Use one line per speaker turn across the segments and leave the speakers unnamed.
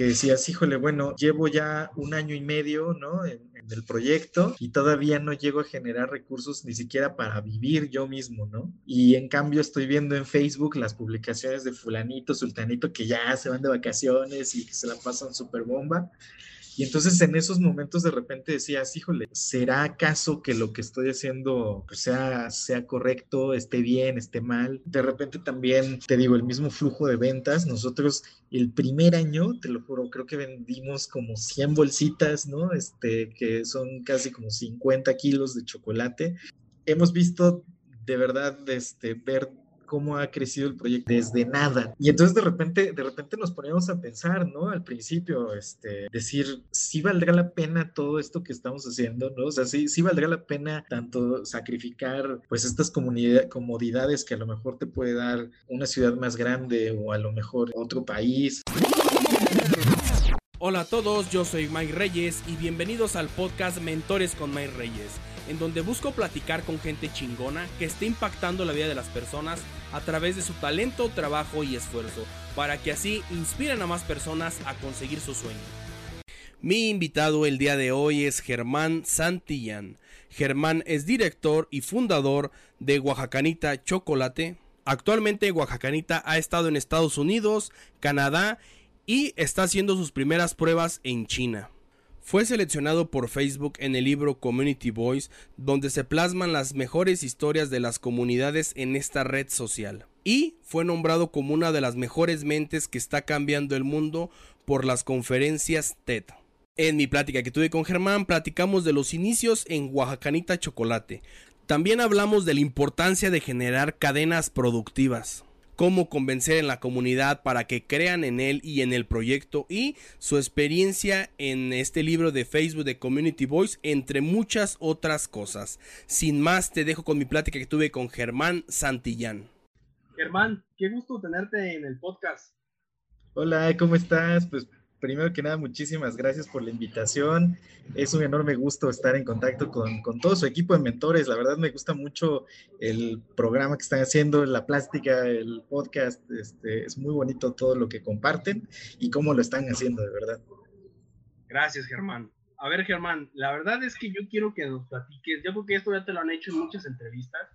que decías, híjole, bueno, llevo ya un año y medio, ¿no? En, el proyecto y todavía no llego a generar recursos ni siquiera para vivir yo mismo, ¿no? Y en cambio estoy viendo en Facebook las publicaciones de fulanito, sultanito, que ya se van de vacaciones y que se la pasan súper bomba. Y entonces en esos momentos de repente decías, híjole, ¿será acaso que lo que estoy haciendo pues, sea, sea correcto, esté bien, esté mal? De repente también, te digo, el mismo flujo de ventas. Nosotros el primer año, te lo juro, creo que vendimos como 100 bolsitas, ¿no? Este, que son casi como 50 kilos de chocolate. Hemos visto de verdad este, ver cómo ha crecido el proyecto desde nada. Y entonces de repente, de repente nos poníamos a pensar, ¿no? Al principio, este, decir, si valdrá la pena todo esto que estamos haciendo, ¿no? O sea, sí, sí valdrá la pena tanto sacrificar, pues, estas comodidades que a lo mejor te puede dar una ciudad más grande o a lo mejor otro país.
Hola a todos, yo soy Mike Reyes y bienvenidos al podcast Mentores con Mike Reyes en donde busco platicar con gente chingona que esté impactando la vida de las personas a través de su talento, trabajo y esfuerzo, para que así inspiren a más personas a conseguir su sueño. Mi invitado el día de hoy es Germán Santillán. Germán es director y fundador de Oaxacanita Chocolate. Actualmente Oaxacanita ha estado en Estados Unidos, Canadá y está haciendo sus primeras pruebas en China. Fue seleccionado por Facebook en el libro Community Voice, donde se plasman las mejores historias de las comunidades en esta red social. Y fue nombrado como una de las mejores mentes que está cambiando el mundo por las conferencias TED. En mi plática que tuve con Germán, platicamos de los inicios en Oaxacanita Chocolate. También hablamos de la importancia de generar cadenas productivas cómo convencer en la comunidad para que crean en él y en el proyecto y su experiencia en este libro de Facebook de Community Voice, entre muchas otras cosas. Sin más, te dejo con mi plática que tuve con Germán Santillán.
Germán, qué gusto tenerte en el podcast.
Hola, ¿cómo estás? Pues primero que nada, muchísimas gracias por la invitación. Es un enorme gusto estar en contacto con, todo su equipo de mentores. La verdad me gusta mucho el programa que están haciendo, la plástica, el podcast. Este, es muy bonito todo lo que comparten y cómo lo están haciendo, de verdad.
Gracias, Germán. A ver, Germán, la verdad es que yo quiero que nos platiques. Yo creo que esto ya te lo han hecho en muchas entrevistas,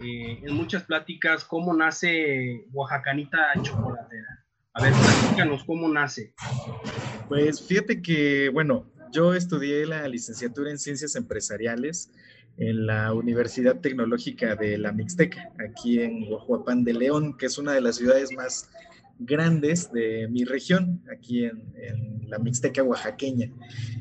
eh, en muchas pláticas, cómo nace Oaxacanita Chocolatera. A ver, platícanos cómo nace.
Pues fíjate que, bueno, yo estudié la licenciatura en Ciencias Empresariales en la Universidad Tecnológica de la Mixteca, aquí en Guajuapán de León, que es una de las ciudades más grandes de mi región, aquí en, en, la Mixteca oaxaqueña.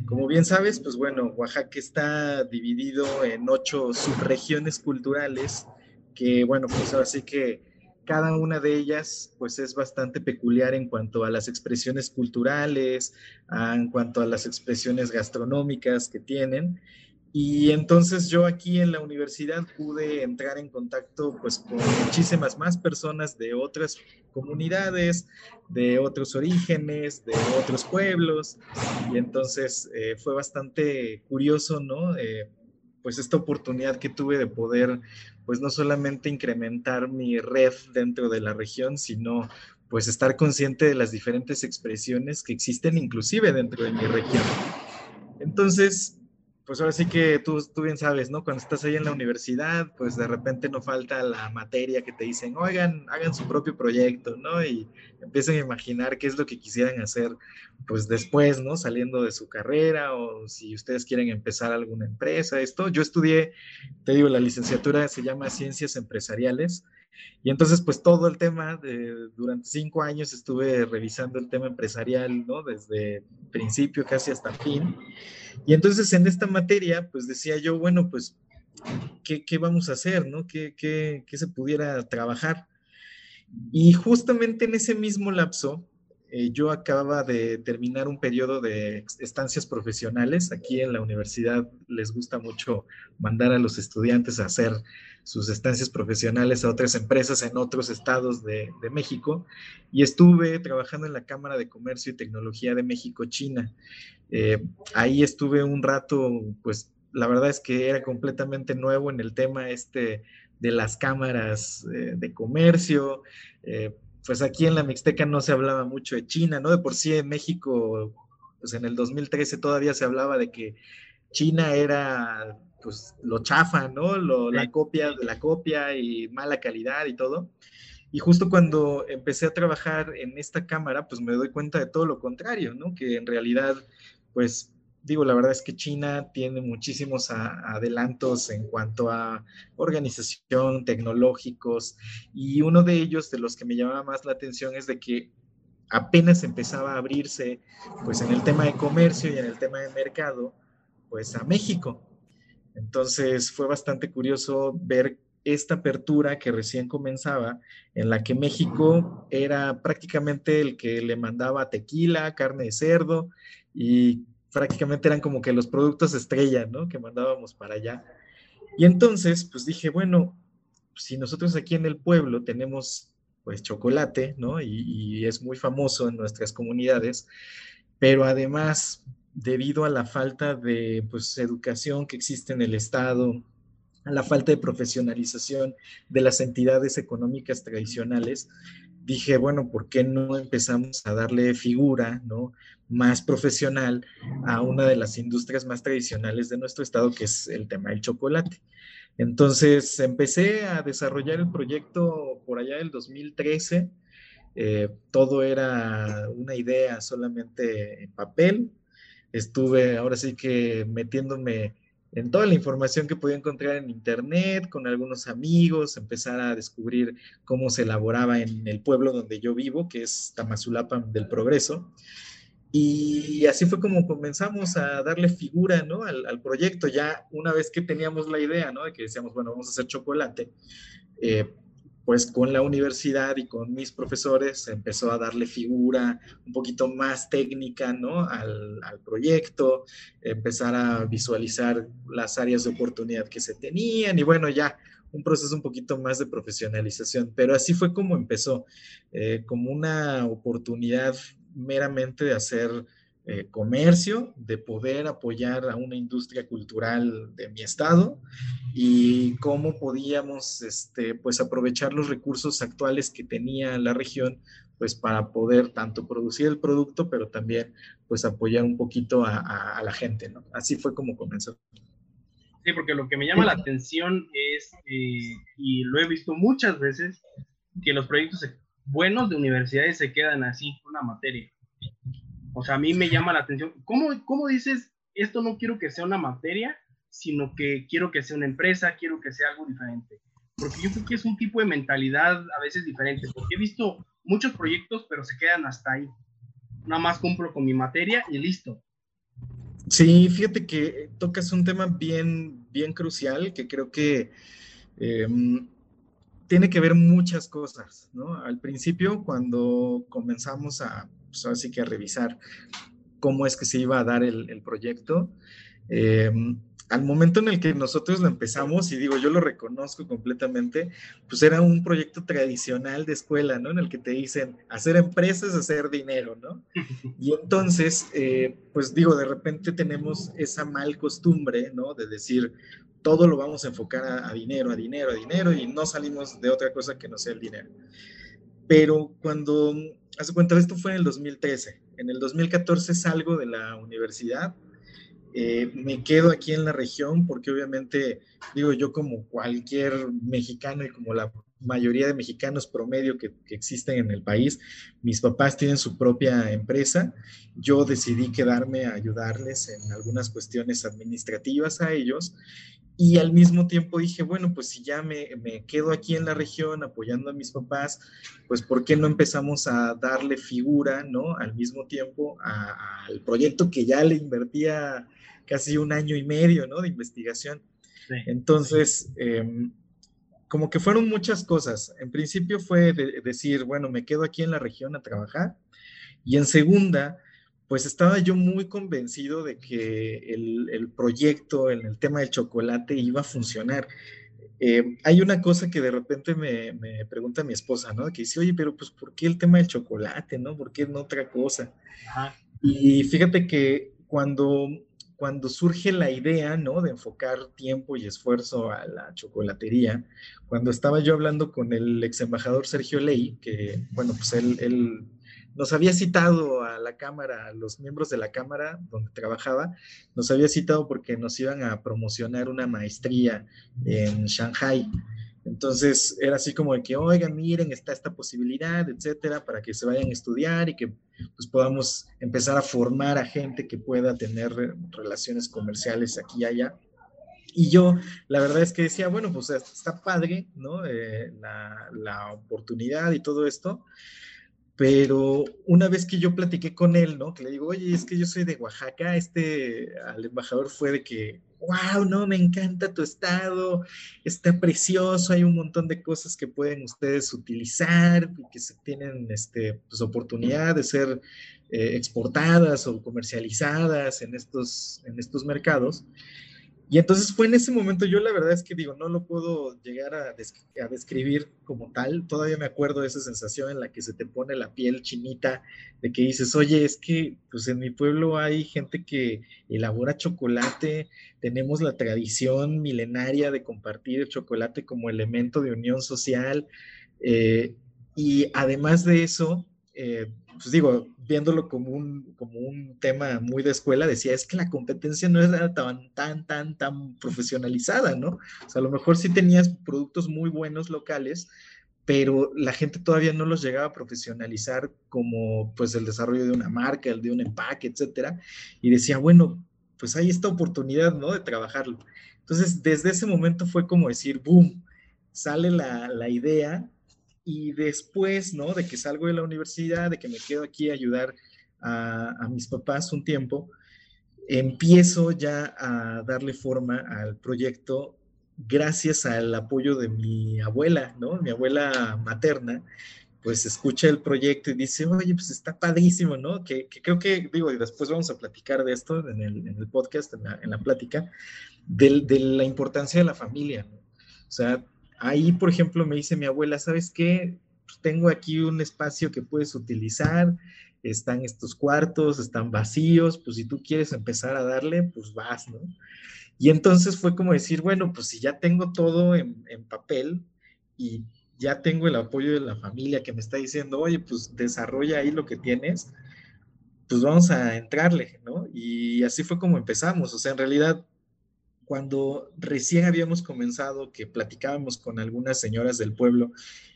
Como bien sabes, pues bueno, Oaxaca está dividido en ocho subregiones culturales, que bueno, pues ahora sí que cada una de ellas pues es bastante peculiar en cuanto a las expresiones culturales, en cuanto a las expresiones gastronómicas que tienen. Y entonces yo aquí en la universidad pude entrar en contacto pues con muchísimas más personas de otras comunidades, de otros orígenes, de otros pueblos. Y entonces eh, fue bastante curioso, ¿no? Eh, pues esta oportunidad que tuve de poder pues no solamente incrementar mi red dentro de la región, sino pues estar consciente de las diferentes expresiones que existen inclusive dentro de mi región. Entonces, pues ahora sí que tú, tú bien sabes, ¿no? Cuando estás ahí en la universidad, pues de repente no falta la materia que te dicen, oigan, hagan su propio proyecto, ¿no? Y empiezan a imaginar qué es lo que quisieran hacer, pues después, ¿no? Saliendo de su carrera o si ustedes quieren empezar alguna empresa, esto. Yo estudié, te digo, la licenciatura se llama Ciencias Empresariales. Y entonces, pues todo el tema, durante cinco años estuve revisando el tema empresarial, ¿no? Desde principio casi hasta fin. Y entonces en esta materia, pues decía yo, bueno, pues, ¿qué, qué vamos a hacer, no? ¿Qué, qué, ¿Qué, se pudiera trabajar? Y justamente en ese mismo lapso, eh, yo acababa de terminar un periodo de estancias profesionales. Aquí en la universidad les gusta mucho mandar a los estudiantes a hacer sus estancias profesionales a otras empresas en otros estados de, México. Y estuve trabajando en la Cámara de Comercio y Tecnología de México-China. Eh, ahí estuve un rato, pues la verdad es que era completamente nuevo en el tema este de las cámaras eh, de comercio. Pues aquí en la Mixteca no se hablaba mucho de China, ¿no? De por sí en México, pues en el 2013 todavía se hablaba de que China era pues lo chafa, ¿no? Lo, La copia de la copia y mala calidad y todo. Y justo cuando empecé a trabajar en esta cámara, pues me doy cuenta de todo lo contrario, ¿no? Que en realidad, pues digo, la verdad es que China tiene muchísimos adelantos en cuanto a organización, tecnológicos, y uno de ellos, de los que me llamaba más la atención, es de que apenas empezaba a abrirse, pues en el tema de comercio y en el tema de mercado, pues a México. Entonces fue bastante curioso ver esta apertura que recién comenzaba, en la que México era prácticamente el que le mandaba tequila, carne de cerdo y prácticamente eran como que los productos estrella, ¿no? Que mandábamos para allá. Y entonces, pues dije, bueno, si nosotros aquí en el pueblo tenemos pues chocolate, ¿no? Y, y es muy famoso en nuestras comunidades, pero además, debido a la falta de pues, educación que existe en el Estado, a la falta de profesionalización de las entidades económicas tradicionales, dije, bueno, ¿por qué no empezamos a darle figura, ¿no? más profesional a una de las industrias más tradicionales de nuestro estado, que es el tema del chocolate. Entonces empecé a desarrollar el proyecto por allá del 2013. Eh, todo era una idea solamente en papel. Estuve ahora sí que metiéndome en toda la información que podía encontrar en internet, con algunos amigos, empezar a descubrir cómo se elaboraba en el pueblo donde yo vivo, que es Tamazulapan del Progreso. Y así fue como comenzamos a darle figura ¿no? al, proyecto, ya una vez que teníamos la idea, ¿no? de que decíamos, bueno, vamos a hacer chocolate, eh, pues con la universidad y con mis profesores empezó a darle figura un poquito más técnica ¿no? al, al proyecto, empezar a visualizar las áreas de oportunidad que se tenían y bueno, ya un proceso un poquito más de profesionalización, pero así fue como empezó, eh, como una oportunidad meramente de hacer eh, comercio, de poder apoyar a una industria cultural de mi estado y cómo podíamos este, pues aprovechar los recursos actuales que tenía la región pues para poder tanto producir el producto, pero también pues apoyar un poquito a, la gente, ¿no? Así fue como comenzó.
Sí, porque lo que me llama la atención es, eh, y lo he visto muchas veces, que los proyectos buenos de universidades se quedan así, una materia. O sea, a mí me llama la atención. ¿Cómo, ¿Cómo dices, esto no quiero que sea una materia, sino que quiero que sea una empresa, quiero que sea algo diferente? Porque yo creo que es un tipo de mentalidad a veces diferente, porque he visto muchos proyectos, pero se quedan hasta ahí. Nada más cumplo con mi materia y listo.
Sí, fíjate que tocas un tema bien, bien crucial que creo que em, tiene que ver muchas cosas, ¿no? Al principio, cuando comenzamos a, pues así que a revisar cómo es que se iba a dar el, proyecto, em, al momento en el que nosotros lo empezamos, y digo, yo lo reconozco completamente, pues era un proyecto tradicional de escuela, ¿no? En el que te dicen, hacer empresas, hacer dinero, ¿no? Y entonces, eh, pues digo, de repente tenemos esa mal costumbre, ¿no? De decir, todo lo vamos a enfocar a, dinero, a dinero, a dinero y no salimos de otra cosa que no sea el dinero. Pero cuando, hace cuenta, esto fue en el 2013, en el 2014 salgo de la universidad, eh, me quedo aquí en la región porque obviamente, digo yo como cualquier mexicano y como la mayoría de mexicanos promedio que, que, existen en el país. Mis papás tienen su propia empresa. Yo decidí quedarme a ayudarles en algunas cuestiones administrativas a ellos y al mismo tiempo dije, bueno, pues si ya me, me, quedo aquí en la región apoyando a mis papás, pues ¿por qué no empezamos a darle figura, ¿no? Al mismo tiempo al proyecto que ya le invertía casi un año y medio, ¿no? De investigación. Entonces, em, como que fueron muchas cosas. En principio fue decir, bueno, me quedo aquí en la región a trabajar. Y en segunda, pues estaba yo muy convencido de que el, proyecto en el tema del chocolate iba a funcionar. Eh, hay una cosa que de repente me, pregunta mi esposa, ¿no? Que dice, oye, pero pues, ¿por qué el tema del chocolate, no? ¿Por qué no otra cosa? Y fíjate que cuando cuando surge la idea, ¿no? De enfocar tiempo y esfuerzo a la chocolatería, cuando estaba yo hablando con el ex embajador Sergio Ley, que, bueno, pues él, él nos había citado a la Cámara, a los miembros de la Cámara donde trabajaba, nos había citado porque nos iban a promocionar una maestría en Shanghai. Entonces era así como de que, oigan, miren, está esta posibilidad, etcétera, para que se vayan a estudiar y que pues, podamos empezar a formar a gente que pueda tener relaciones comerciales aquí y allá. Y yo, la verdad es que decía, bueno, pues está padre, ¿no? Eh, la, la oportunidad y todo esto, pero una vez que yo platiqué con él, ¿no? Que le digo, oye, es que yo soy de Oaxaca, este, al embajador fue de que, wow, no, me encanta tu estado, está precioso, hay un montón de cosas que pueden ustedes utilizar y que se tienen, este, pues, oportunidad de ser eh, exportadas o comercializadas en estos, en estos mercados. Y entonces fue en ese momento, yo la verdad es que digo, no lo puedo llegar a, describir como tal, todavía me acuerdo de esa sensación en la que se te pone la piel chinita, de que dices, oye, es que pues en mi pueblo hay gente que elabora chocolate, tenemos la tradición milenaria de compartir el chocolate como elemento de unión social, eh, y además de eso, eh, pues digo, viéndolo como un, como un tema muy de escuela, decía, es que la competencia no era tan, tan, tan, tan profesionalizada, ¿no? O sea, a lo mejor sí tenías productos muy buenos locales, pero la gente todavía no los llegaba a profesionalizar como pues el desarrollo de una marca, el de un empaque, etcétera. Y decía, bueno, pues hay esta oportunidad, ¿no? De trabajarlo. Entonces, desde ese momento fue como decir, boom, sale la, la idea y después, ¿no? De que salgo de la universidad, de que me quedo aquí a ayudar a, mis papás un tiempo, empiezo ya a darle forma al proyecto gracias al apoyo de mi abuela, ¿no? Mi abuela materna, pues escucha el proyecto y dice, oye, pues está padrísimo, ¿no? Que, creo que, digo, y después vamos a platicar de esto en el, podcast, en la, en la plática, de, la importancia de la familia, ¿no? O sea, Ahí, por ejemplo, me dice mi abuela, ¿sabes qué? Pues, tengo aquí un espacio que puedes utilizar, están estos cuartos, están vacíos, pues si tú quieres empezar a darle, pues vas, ¿no? Y entonces fue como decir, bueno, pues si ya tengo todo en, en papel y ya tengo el apoyo de la familia que me está diciendo, oye, pues desarrolla ahí lo que tienes, pues vamos a entrarle, ¿no? Y así fue como empezamos, o sea, en realidad cuando recién habíamos comenzado, que platicábamos con algunas señoras del pueblo,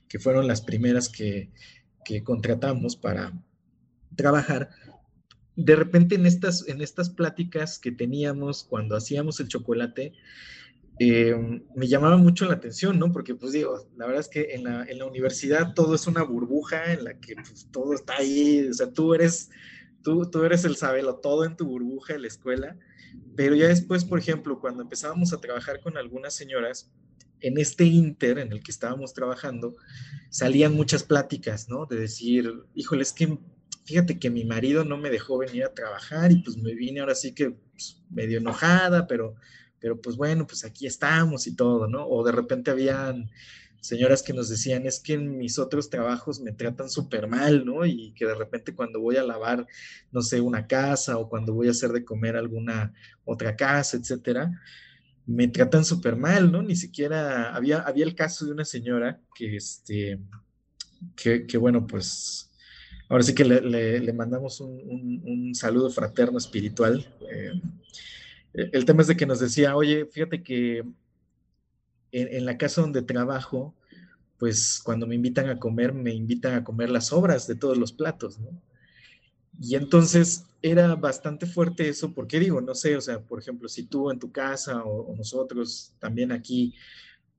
que fueron las primeras que, contratamos para trabajar, de repente en estas, en estas pláticas que teníamos cuando hacíamos el chocolate, eh, me llamaba mucho la atención, ¿no? Porque, pues digo, la verdad es que en la, en la universidad todo es una burbuja en la que pues, todo está ahí, o sea, tú eres, tú, tú eres el sabelo todo en tu burbuja de la escuela pero ya después, por ejemplo, cuando empezábamos a trabajar con algunas señoras, en este inter en el que estábamos trabajando, salían muchas pláticas, ¿no? De decir, híjole, es que fíjate que mi marido no me dejó venir a trabajar y pues me vine ahora sí que pues, medio enojada, pero, pero pues bueno, pues aquí estamos y todo, ¿no? O de repente habían señoras que nos decían, es que en mis otros trabajos me tratan súper mal, ¿no? Y que de repente cuando voy a lavar, no sé, una casa o cuando voy a hacer de comer alguna otra casa, etcétera, me tratan súper mal, ¿no? Ni siquiera, había, había el caso de una señora que, este, que, bueno, pues, ahora sí que le, mandamos un, saludo fraterno espiritual. Eh, el tema es de que nos decía, oye, fíjate que en, la casa donde trabajo, pues cuando me invitan a comer, me invitan a comer las obras de todos los platos, ¿no? Y entonces era bastante fuerte eso, porque digo, no sé, o sea, por ejemplo, si tú en tu casa o, nosotros también aquí,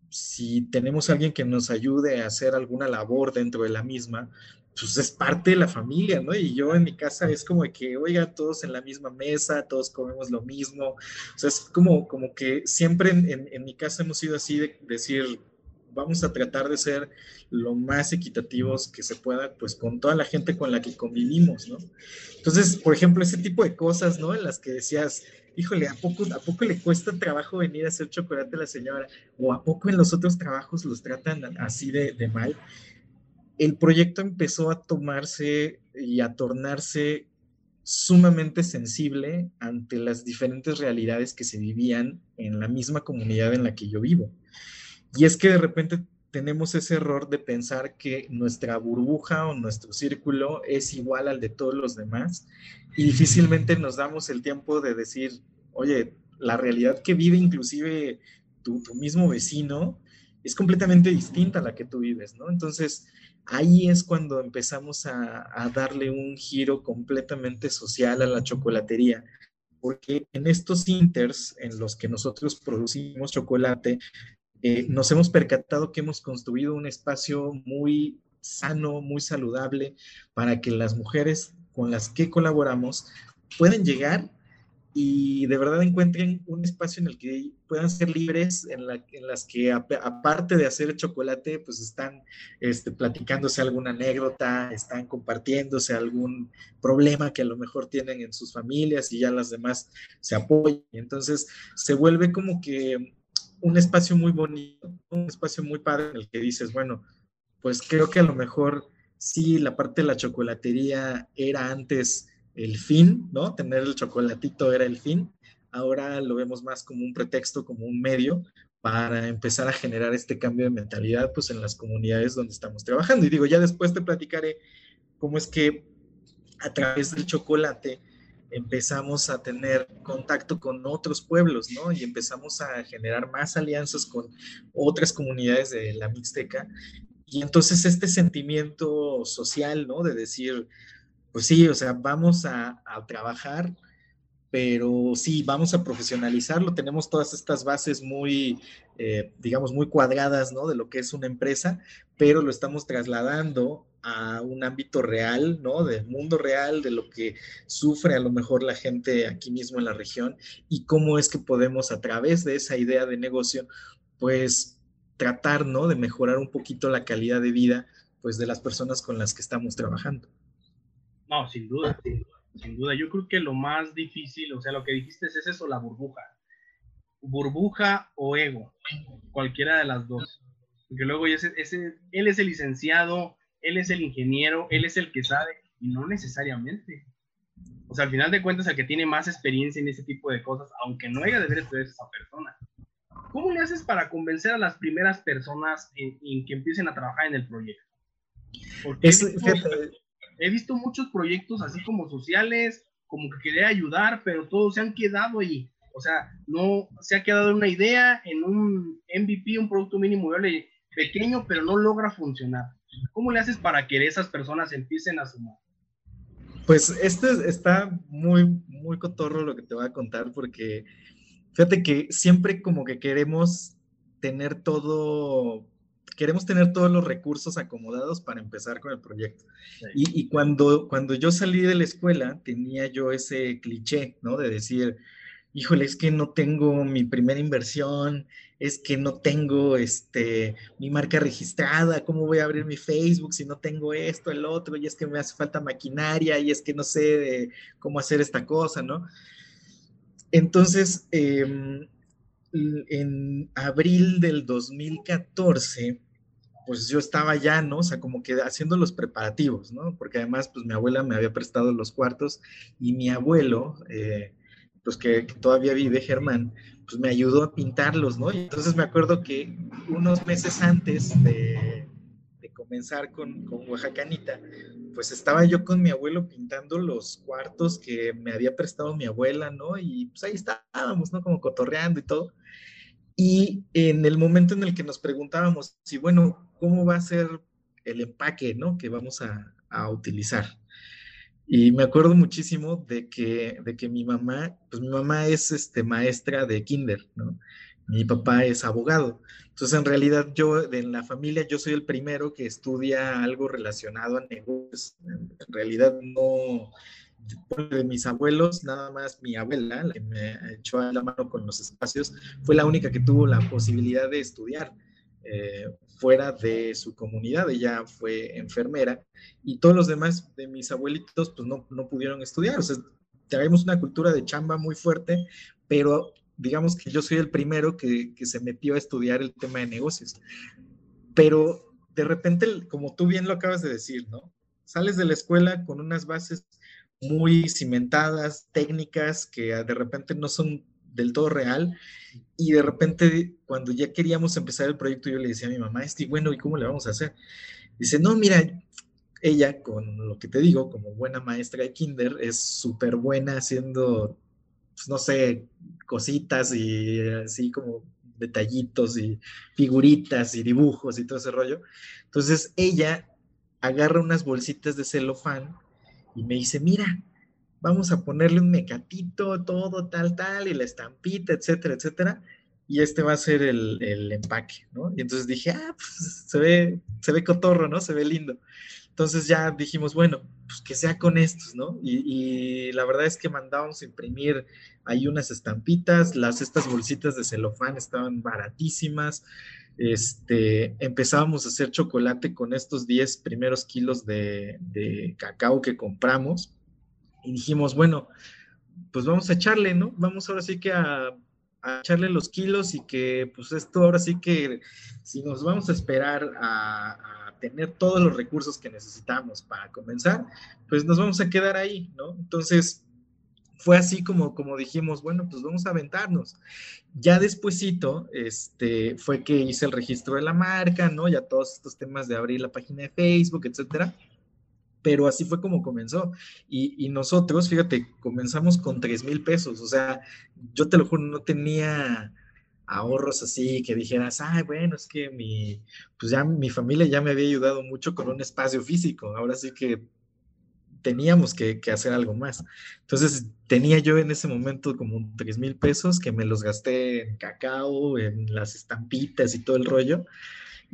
si tenemos alguien que nos ayude a hacer alguna labor dentro de la misma, pues es parte de la familia, ¿no? Y yo en mi casa es como de que, oiga, todos en la misma mesa, todos comemos lo mismo. O sea, es como, como que siempre en, en, mi casa hemos sido así de decir, vamos a tratar de ser lo más equitativos que se pueda, pues con toda la gente con la que convivimos, ¿no? Entonces, por ejemplo, ese tipo de cosas, ¿no? En las que decías, híjole, ¿a poco, ¿a poco le cuesta trabajo venir a hacer chocolate a la señora? ¿O a poco en los otros trabajos los tratan así de mal? El proyecto empezó a tomarse y a tornarse sumamente sensible ante las diferentes realidades que se vivían en la misma comunidad en la que yo vivo. Y es que de repente tenemos ese error de pensar que nuestra burbuja o nuestro círculo es igual al de todos los demás y difícilmente nos damos el tiempo de decir, oye, la realidad que vive inclusive tu, mismo vecino es completamente distinta a la que tú vives, ¿no? Entonces, ahí es cuando empezamos a, darle un giro completamente social a la chocolatería, porque en estos inters en los que nosotros producimos chocolate, eh, nos hemos percatado que hemos construido un espacio muy sano, muy saludable, para que las mujeres con las que colaboramos puedan llegar y de verdad encuentren un espacio en el que puedan ser libres, en, las que aparte de hacer chocolate, pues están este, platicándose alguna anécdota, están compartiéndose algún problema que a lo mejor tienen en sus familias y ya las demás se apoyan. Entonces se vuelve como que un espacio muy bonito, un espacio muy padre en el que dices, bueno, pues creo que a lo mejor sí, la parte de la chocolatería era antes el fin, ¿no? Tener el chocolatito era el fin. Ahora lo vemos más como un pretexto, como un medio para empezar a generar este cambio de mentalidad, pues en las comunidades donde estamos trabajando. Y digo, ya después te platicaré cómo es que a través del chocolate empezamos a tener contacto con otros pueblos, ¿no? Y empezamos a generar más alianzas con otras comunidades de la Mixteca. Y entonces este sentimiento social, ¿no? De decir, pues sí, o sea, vamos a, trabajar, pero sí, vamos a profesionalizarlo. Tenemos todas estas bases muy, eh, digamos, muy cuadradas, ¿no? De lo que es una empresa, pero lo estamos trasladando a un ámbito real, ¿no? Del mundo real, de lo que sufre a lo mejor la gente aquí mismo en la región y cómo es que podemos a través de esa idea de negocio, pues tratar, ¿no? De mejorar un poquito la calidad de vida, pues de las personas con las que estamos trabajando.
No, sin duda, sin duda, Yo creo que lo más difícil, o sea, lo que dijiste es eso, la burbuja. Burbuja o ego, cualquiera de las dos. Porque luego ese, ese, él es el licenciado, él es el ingeniero, él es el que sabe, y no necesariamente. O sea, al final de cuentas, el que tiene más experiencia en ese tipo de cosas, aunque no haya deber ser esa persona. ¿Cómo le haces para convencer a las primeras personas en, que empiecen a trabajar en el proyecto? Porque he, visto, muchos proyectos así como sociales, como que quería ayudar, pero todos se han quedado ahí. O sea, no se ha quedado una idea en un MVP, un producto mínimo pequeño, pero no logra funcionar. ¿Cómo le haces para que esas personas empiecen a sumar?
Pues este está muy, muy cotorro lo que te voy a contar porque fíjate que siempre como que queremos tener todo, queremos tener todos los recursos acomodados para empezar con el proyecto. Y, y, cuando, cuando yo salí de la escuela tenía yo ese cliché, ¿no? De decir, híjole, es que no tengo mi primera inversión, es que no tengo este, mi marca registrada, ¿cómo voy a abrir mi Facebook si no tengo esto, el otro? Y es que me hace falta maquinaria y es que no sé cómo hacer esta cosa, ¿no? Entonces, em, en abril del 2014, pues yo estaba ya, ¿no? O sea, como que haciendo los preparativos, ¿no? Porque además, pues mi abuela me había prestado los cuartos y mi abuelo, eh, pues que, todavía vive, Germán, pues me ayudó a pintarlos, ¿no? Y entonces me acuerdo que unos meses antes de, comenzar con, con Oaxacanita, pues estaba yo con mi abuelo pintando los cuartos que me había prestado mi abuela, ¿no? Y pues ahí estábamos, ¿no? Como cotorreando y todo. Y en el momento en el que nos preguntábamos si, bueno, ¿cómo va a ser el empaque, ¿no? Que vamos a, a utilizar. Y me acuerdo muchísimo de que, de que mi mamá, pues mi mamá es este, maestra de kinder, ¿no? Mi papá es abogado. Entonces, en realidad, yo, en la familia, yo soy el primero que estudia algo relacionado a negocios. En realidad, no, de mis abuelos, nada más mi abuela, la que me echó a la mano con los espacios, fue la única que tuvo la posibilidad de estudiar. Eh, fuera de su comunidad, ella fue enfermera y todos los demás de mis abuelitos pues no, no pudieron estudiar, o sea, traemos una cultura de chamba muy fuerte, pero digamos que yo soy el primero que, que se metió a estudiar el tema de negocios. Pero de repente, como tú bien lo acabas de decir, ¿no? Sales de la escuela con unas bases muy cimentadas, técnicas que de repente no son del todo real. Y de repente, cuando ya queríamos empezar el proyecto, yo le decía a mi mamá, este, bueno, ¿y cómo le vamos a hacer? Dice, no, mira, ella, con lo que te digo, como buena maestra de kinder, es súper buena haciendo, pues, no sé, cositas y así como detallitos y figuritas y dibujos y todo ese rollo. Entonces ella agarra unas bolsitas de celofán y me dice, mira, vamos a ponerle un mecatito, todo, tal, tal, y la estampita, etcétera, etcétera. Y este va a ser el, empaque, ¿no? Y entonces dije, ah, pues se ve, se ve cotorro, ¿no? Se ve lindo. Entonces ya dijimos, bueno, pues que sea con estos, ¿no? Y, la verdad es que mandábamos imprimir ahí unas estampitas, las, estas bolsitas de celofán estaban baratísimas, este, empezábamos a hacer chocolate con estos 10 primeros kilos de cacao que compramos y dijimos, bueno, pues vamos a echarle, ¿no? Vamos ahora sí que a, echarle los kilos y que pues esto ahora sí que si nos vamos a esperar a, tener todos los recursos que necesitamos para comenzar, pues nos vamos a quedar ahí, ¿no? Entonces, fue así como, como dijimos, bueno, pues vamos a aventarnos. Ya despuesito, este, fue que hice el registro de la marca, ¿no? Ya todos estos temas de abrir la página de Facebook, etcétera pero así fue como comenzó. Y, nosotros, fíjate, comenzamos con 3 mil pesos, o sea, yo te lo juro, no tenía ahorros así que dijeras, ay, bueno, es que mi, pues ya mi familia ya me había ayudado mucho con un espacio físico, ahora sí que teníamos que, que hacer algo más. Entonces tenía yo en ese momento como 3 mil pesos que me los gasté en cacao, en las estampitas y todo el rollo.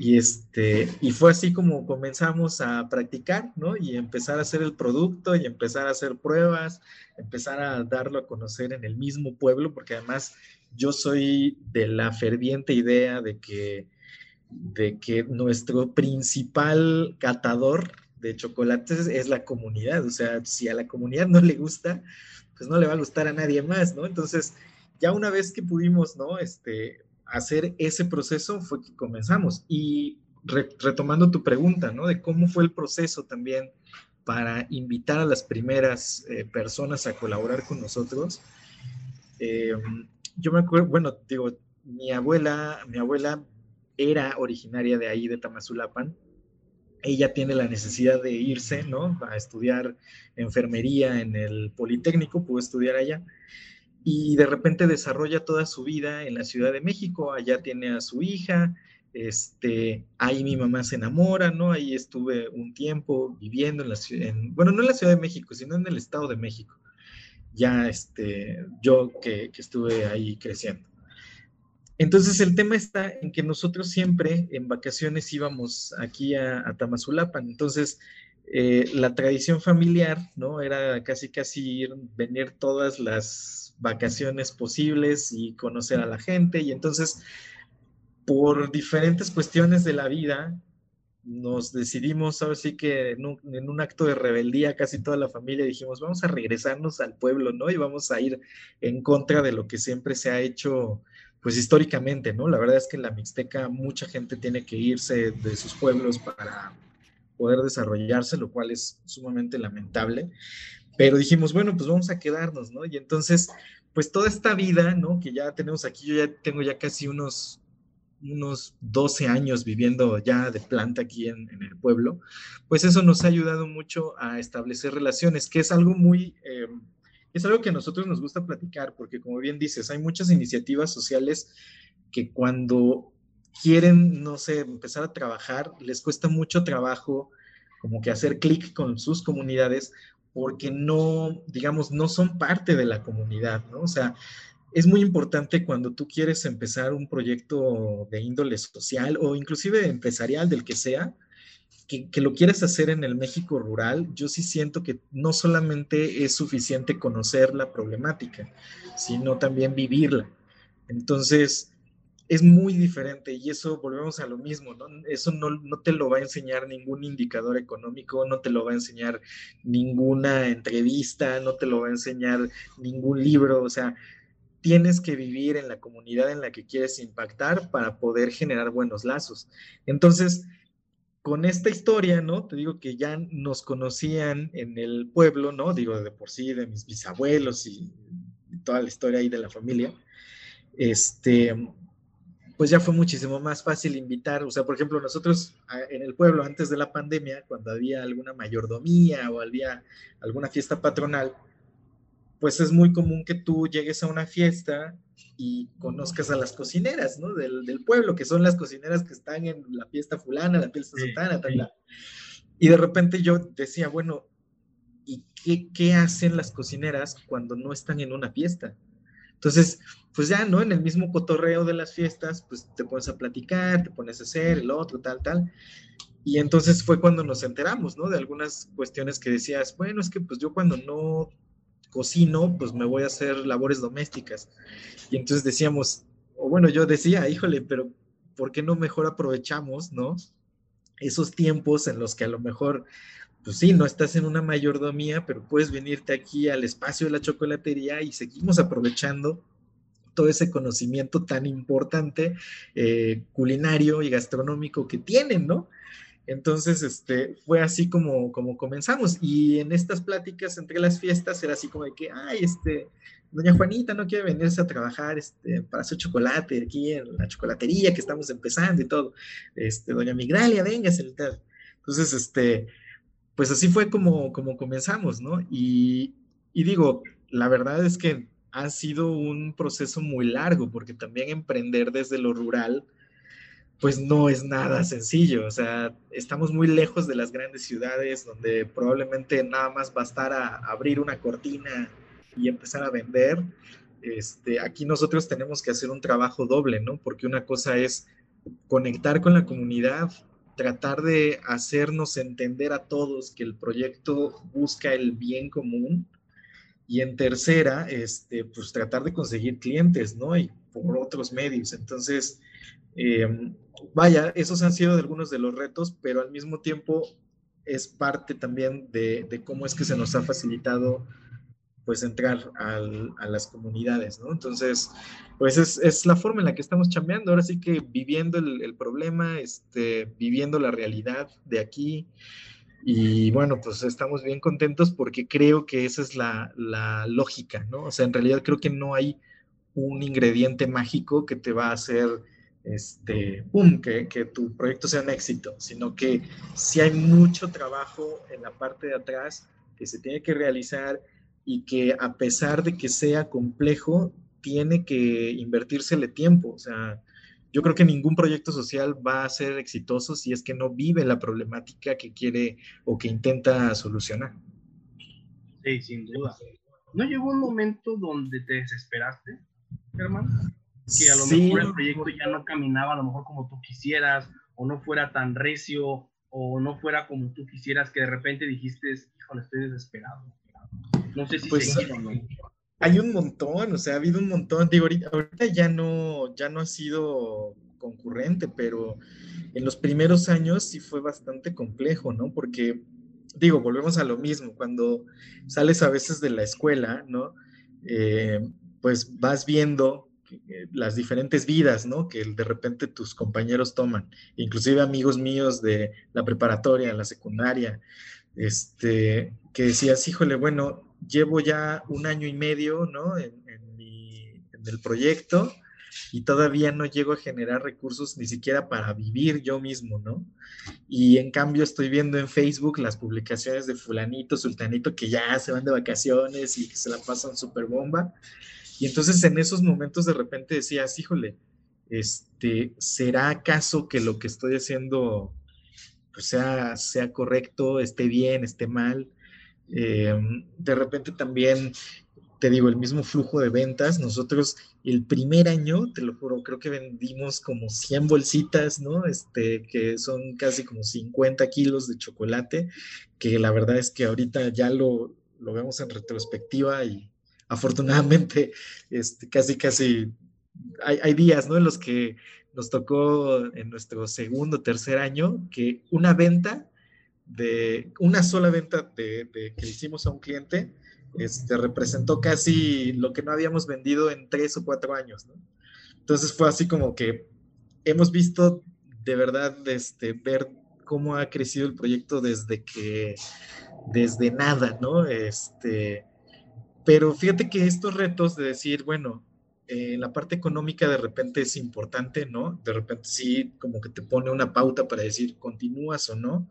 Y, este, y fue así como comenzamos a practicar, ¿no? Y empezar a hacer el producto y empezar a hacer pruebas, empezar a darlo a conocer en el mismo pueblo, porque además yo soy de la ferviente idea de que, de que nuestro principal catador de chocolates es la comunidad. O sea, si a la comunidad no le gusta, pues no le va a gustar a nadie más, ¿no? Entonces, ya una vez que pudimos, ¿no? Este, hacer ese proceso fue que comenzamos. Y retomando tu pregunta, ¿no? De cómo fue el proceso también para invitar a las primeras eh, personas a colaborar con nosotros. Eh, yo me acuerdo, bueno, digo, mi abuela, mi abuela era originaria de ahí, de Tamazulapan. Ella tiene la necesidad de irse, ¿no? A estudiar enfermería en el Politécnico, pudo estudiar allá y de repente desarrolla toda su vida en la Ciudad de México, allá tiene a su hija, este, ahí mi mamá se enamora, ¿no? Ahí estuve un tiempo viviendo en la ciudad, bueno, no en la Ciudad de México, sino en el Estado de México, ya este, yo que, estuve ahí creciendo. Entonces el tema está en que nosotros siempre en vacaciones íbamos aquí a, a Tamazulapan, entonces eh, la tradición familiar, ¿no? Era casi casi ir, venir todas las vacaciones posibles y conocer a la gente. Y entonces, por diferentes cuestiones de la vida, nos decidimos, ahora sí que en un, acto de rebeldía, casi toda la familia dijimos, vamos a regresarnos al pueblo, ¿no? Y vamos a ir en contra de lo que siempre se ha hecho, pues históricamente, ¿no? La verdad es que en la Mixteca mucha gente tiene que irse de sus pueblos para poder desarrollarse, lo cual es sumamente lamentable. Pero dijimos, bueno, pues vamos a quedarnos, ¿no? Y entonces, pues toda esta vida, ¿no? Que ya tenemos aquí, yo ya tengo ya casi unos, unos 12 años viviendo ya de planta aquí en, el pueblo, pues eso nos ha ayudado mucho a establecer relaciones, que es algo muy... Eh, es algo que a nosotros nos gusta platicar, porque como bien dices, hay muchas iniciativas sociales que cuando quieren, no sé, empezar a trabajar, les cuesta mucho trabajo como que hacer clic con sus comunidades porque no, digamos, no son parte de la comunidad, ¿no? O sea, es muy importante cuando tú quieres empezar un proyecto de índole social o inclusive empresarial, del que sea, que, lo quieres hacer en el México rural, yo sí siento que no solamente es suficiente conocer la problemática, sino también vivirla. Entonces, es muy diferente y eso volvemos a lo mismo, ¿no? Eso no, no, te lo va a enseñar ningún indicador económico, no te lo va a enseñar ninguna entrevista, no te lo va a enseñar ningún libro, o sea, tienes que vivir en la comunidad en la que quieres impactar para poder generar buenos lazos. Entonces, con esta historia, ¿no? Te digo que ya nos conocían en el pueblo, ¿no? Digo, de por sí, de mis bisabuelos y, toda la historia ahí de la familia. Este, pues ya fue muchísimo más fácil invitar, o sea, por ejemplo, nosotros en el pueblo antes de la pandemia, cuando había alguna mayordomía o había alguna fiesta patronal, pues es muy común que tú llegues a una fiesta y conozcas a las cocineras, ¿no? Del, pueblo, que son las cocineras que están en la fiesta fulana, la fiesta sultana, tal, Y de repente yo decía, bueno, ¿y qué, qué hacen las cocineras cuando no están en una fiesta? Entonces, pues ya, ¿no? En el mismo cotorreo de las fiestas, pues te pones a platicar, te pones a hacer el otro, tal, tal. Y entonces fue cuando nos enteramos, ¿no? De algunas cuestiones que decías, bueno, es que pues yo cuando no cocino, pues me voy a hacer labores domésticas. Y entonces decíamos, o bueno, yo decía, híjole, pero ¿por qué no mejor aprovechamos, ¿no? Esos tiempos en los que a lo mejor, pues sí, no estás en una mayordomía, pero puedes venirte aquí al espacio de la chocolatería y seguimos aprovechando todo ese conocimiento tan importante eh, culinario y gastronómico que tienen, ¿no? Entonces, este, fue así como, como comenzamos. Y en estas pláticas entre las fiestas era así como de que, ay, este, doña Juanita no quiere venirse a trabajar este, para hacer chocolate aquí en la chocolatería que estamos empezando y todo. Este, doña Migralia, véngase. Entonces, este, pues así fue como, como comenzamos, ¿no? Y, y digo, la verdad es que ha sido un proceso muy largo porque también emprender desde lo rural, pues no es nada sencillo. O sea, estamos muy lejos de las grandes ciudades donde probablemente nada más bastara abrir una cortina y empezar a vender. Este, aquí nosotros tenemos que hacer un trabajo doble, ¿no? Porque una cosa es conectar con la comunidad, tratar de hacernos entender a todos que el proyecto busca el bien común. Y en tercera, este, pues tratar de conseguir clientes, ¿no? Y por otros medios. Entonces, eh, vaya, esos han sido algunos de los retos, pero al mismo tiempo es parte también de, cómo es que se nos ha facilitado pues entrar a las comunidades, ¿no? Entonces, pues es, la forma en la que estamos chambeando, ahora sí que viviendo el, problema, este, viviendo la realidad de aquí, y bueno, pues estamos bien contentos porque creo que esa es la, la lógica, ¿no? O sea, en realidad creo que no hay un ingrediente mágico que te va a hacer este, pum, que, tu proyecto sea un éxito, sino que si hay mucho trabajo en la parte de atrás que se tiene que realizar y que a pesar de que sea complejo, tiene que invertírsele tiempo. O sea, yo creo que ningún proyecto social va a ser exitoso si es que no vive la problemática que quiere o que intenta solucionar.
Sí, sin duda. ¿No llegó un momento donde te desesperaste, hermano? que a lo mejor el proyecto ya no caminaba a lo mejor como tú quisieras, o no fuera tan recio, o no fuera como tú quisieras, que de repente dijiste, híjole, estoy desesperado. No sé si pues, o no.
Hay un montón, o sea, ha habido un montón. Digo, ahorita, ahorita ya no, ya no ha sido concurrente, pero en los primeros años sí fue bastante complejo, ¿no? Porque, digo, volvemos a lo mismo, cuando sales a veces de la escuela, ¿no? Eh, pues vas viendo las diferentes vidas, ¿no? Que de repente tus compañeros toman, inclusive amigos míos de la preparatoria, la secundaria, este, que decías, híjole, bueno, llevo ya un año y medio, ¿no? En, el proyecto y todavía no llego a generar recursos ni siquiera para vivir yo mismo, ¿no? Y en cambio estoy viendo en Facebook las publicaciones de fulanito, sultanito, que ya se van de vacaciones y que se la pasan súper bomba. Y entonces en esos momentos de repente decías, híjole, este, ¿será acaso que lo que estoy haciendo pues, sea, sea correcto, esté bien, esté mal? Em, de repente también, te digo, el mismo flujo de ventas. Nosotros el primer año, te lo juro, creo que vendimos como 100 bolsitas, ¿no? Este, que son casi como 50 kilos de chocolate, que la verdad es que ahorita ya lo, lo vemos en retrospectiva y afortunadamente, este, casi, casi, hay, días, ¿no? En los que nos tocó en nuestro segundo, tercer año, que una venta de, una sola venta de, que hicimos a un cliente, este, representó casi lo que no habíamos vendido en tres o cuatro años, ¿no? Entonces fue así como que hemos visto de verdad, este, ver cómo ha crecido el proyecto desde que, desde nada, ¿no? Este, pero fíjate que estos retos de decir, bueno, eh, la parte económica de repente es importante, ¿no? De repente sí, como que te pone una pauta para decir continúas o no,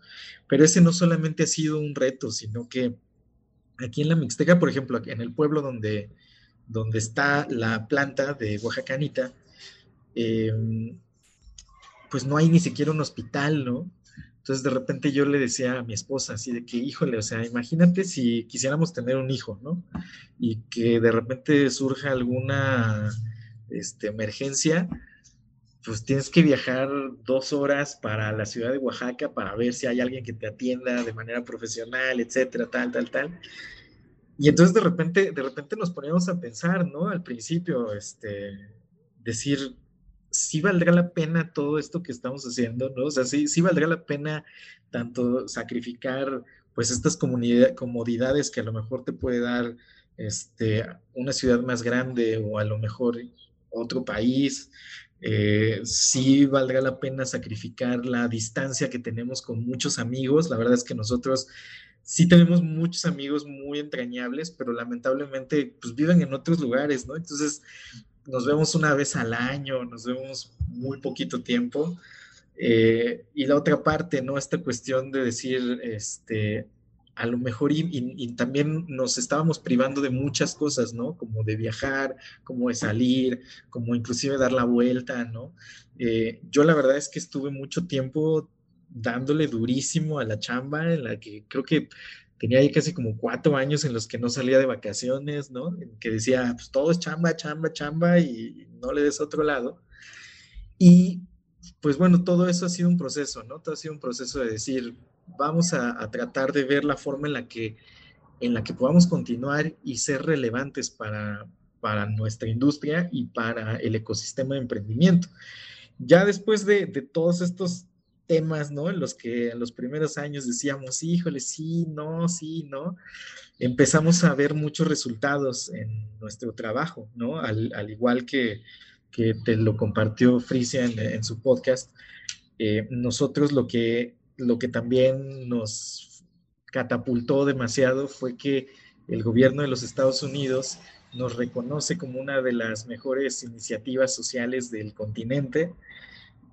pero ese no solamente ha sido un reto, sino que aquí en la Mixteca, por ejemplo, en el pueblo donde, donde está la planta de Oaxacanita, em, pues no hay ni siquiera un hospital, ¿no? Entonces de repente yo le decía a mi esposa así de que, híjole, o sea, imagínate si quisiéramos tener un hijo, ¿no? Y que de repente surja alguna este, emergencia, pues tienes que viajar dos horas para la ciudad de Oaxaca para ver si hay alguien que te atienda de manera profesional, etcétera, tal, tal, tal. Y entonces de repente, de repente nos poníamos a pensar, ¿no? Al principio, este, decir, sí valdrá la pena todo esto que estamos haciendo, ¿no? O sea, sí, sí valdrá la pena tanto sacrificar pues estas comodidades que a lo mejor te puede dar este, una ciudad más grande o a lo mejor otro país. Eh, sí valdrá la pena sacrificar la distancia que tenemos con muchos amigos. La verdad es que nosotros sí tenemos muchos amigos muy entrañables, pero lamentablemente pues viven en otros lugares, ¿no? Entonces, nos vemos una vez al año, nos vemos muy poquito tiempo. Eh, y la otra parte, ¿no? Esta cuestión de decir, este, a lo mejor y, también nos estábamos privando de muchas cosas, ¿no? Como de viajar, como de salir, como inclusive dar la vuelta, ¿no? Eh, yo la verdad es que estuve mucho tiempo dándole durísimo a la chamba, en la que creo que tenía ahí casi como cuatro años en los que no salía de vacaciones, ¿no? En que decía, pues todo es chamba, chamba, chamba y no le des otro lado. Y pues bueno, todo eso ha sido un proceso, ¿no? Todo ha sido un proceso de decir, vamos a, tratar de ver la forma en la que en la que podamos continuar y ser relevantes para, para nuestra industria y para el ecosistema de emprendimiento. Ya después de, de todos estos temas, ¿no? En los que en los primeros años decíamos, híjole, sí, no, sí, no. Empezamos a ver muchos resultados en nuestro trabajo, ¿no? Al, igual que, que, te lo compartió Frisia en, su podcast, eh, nosotros lo que, lo que también nos catapultó demasiado fue que el gobierno de los Estados Unidos nos reconoce como una de las mejores iniciativas sociales del continente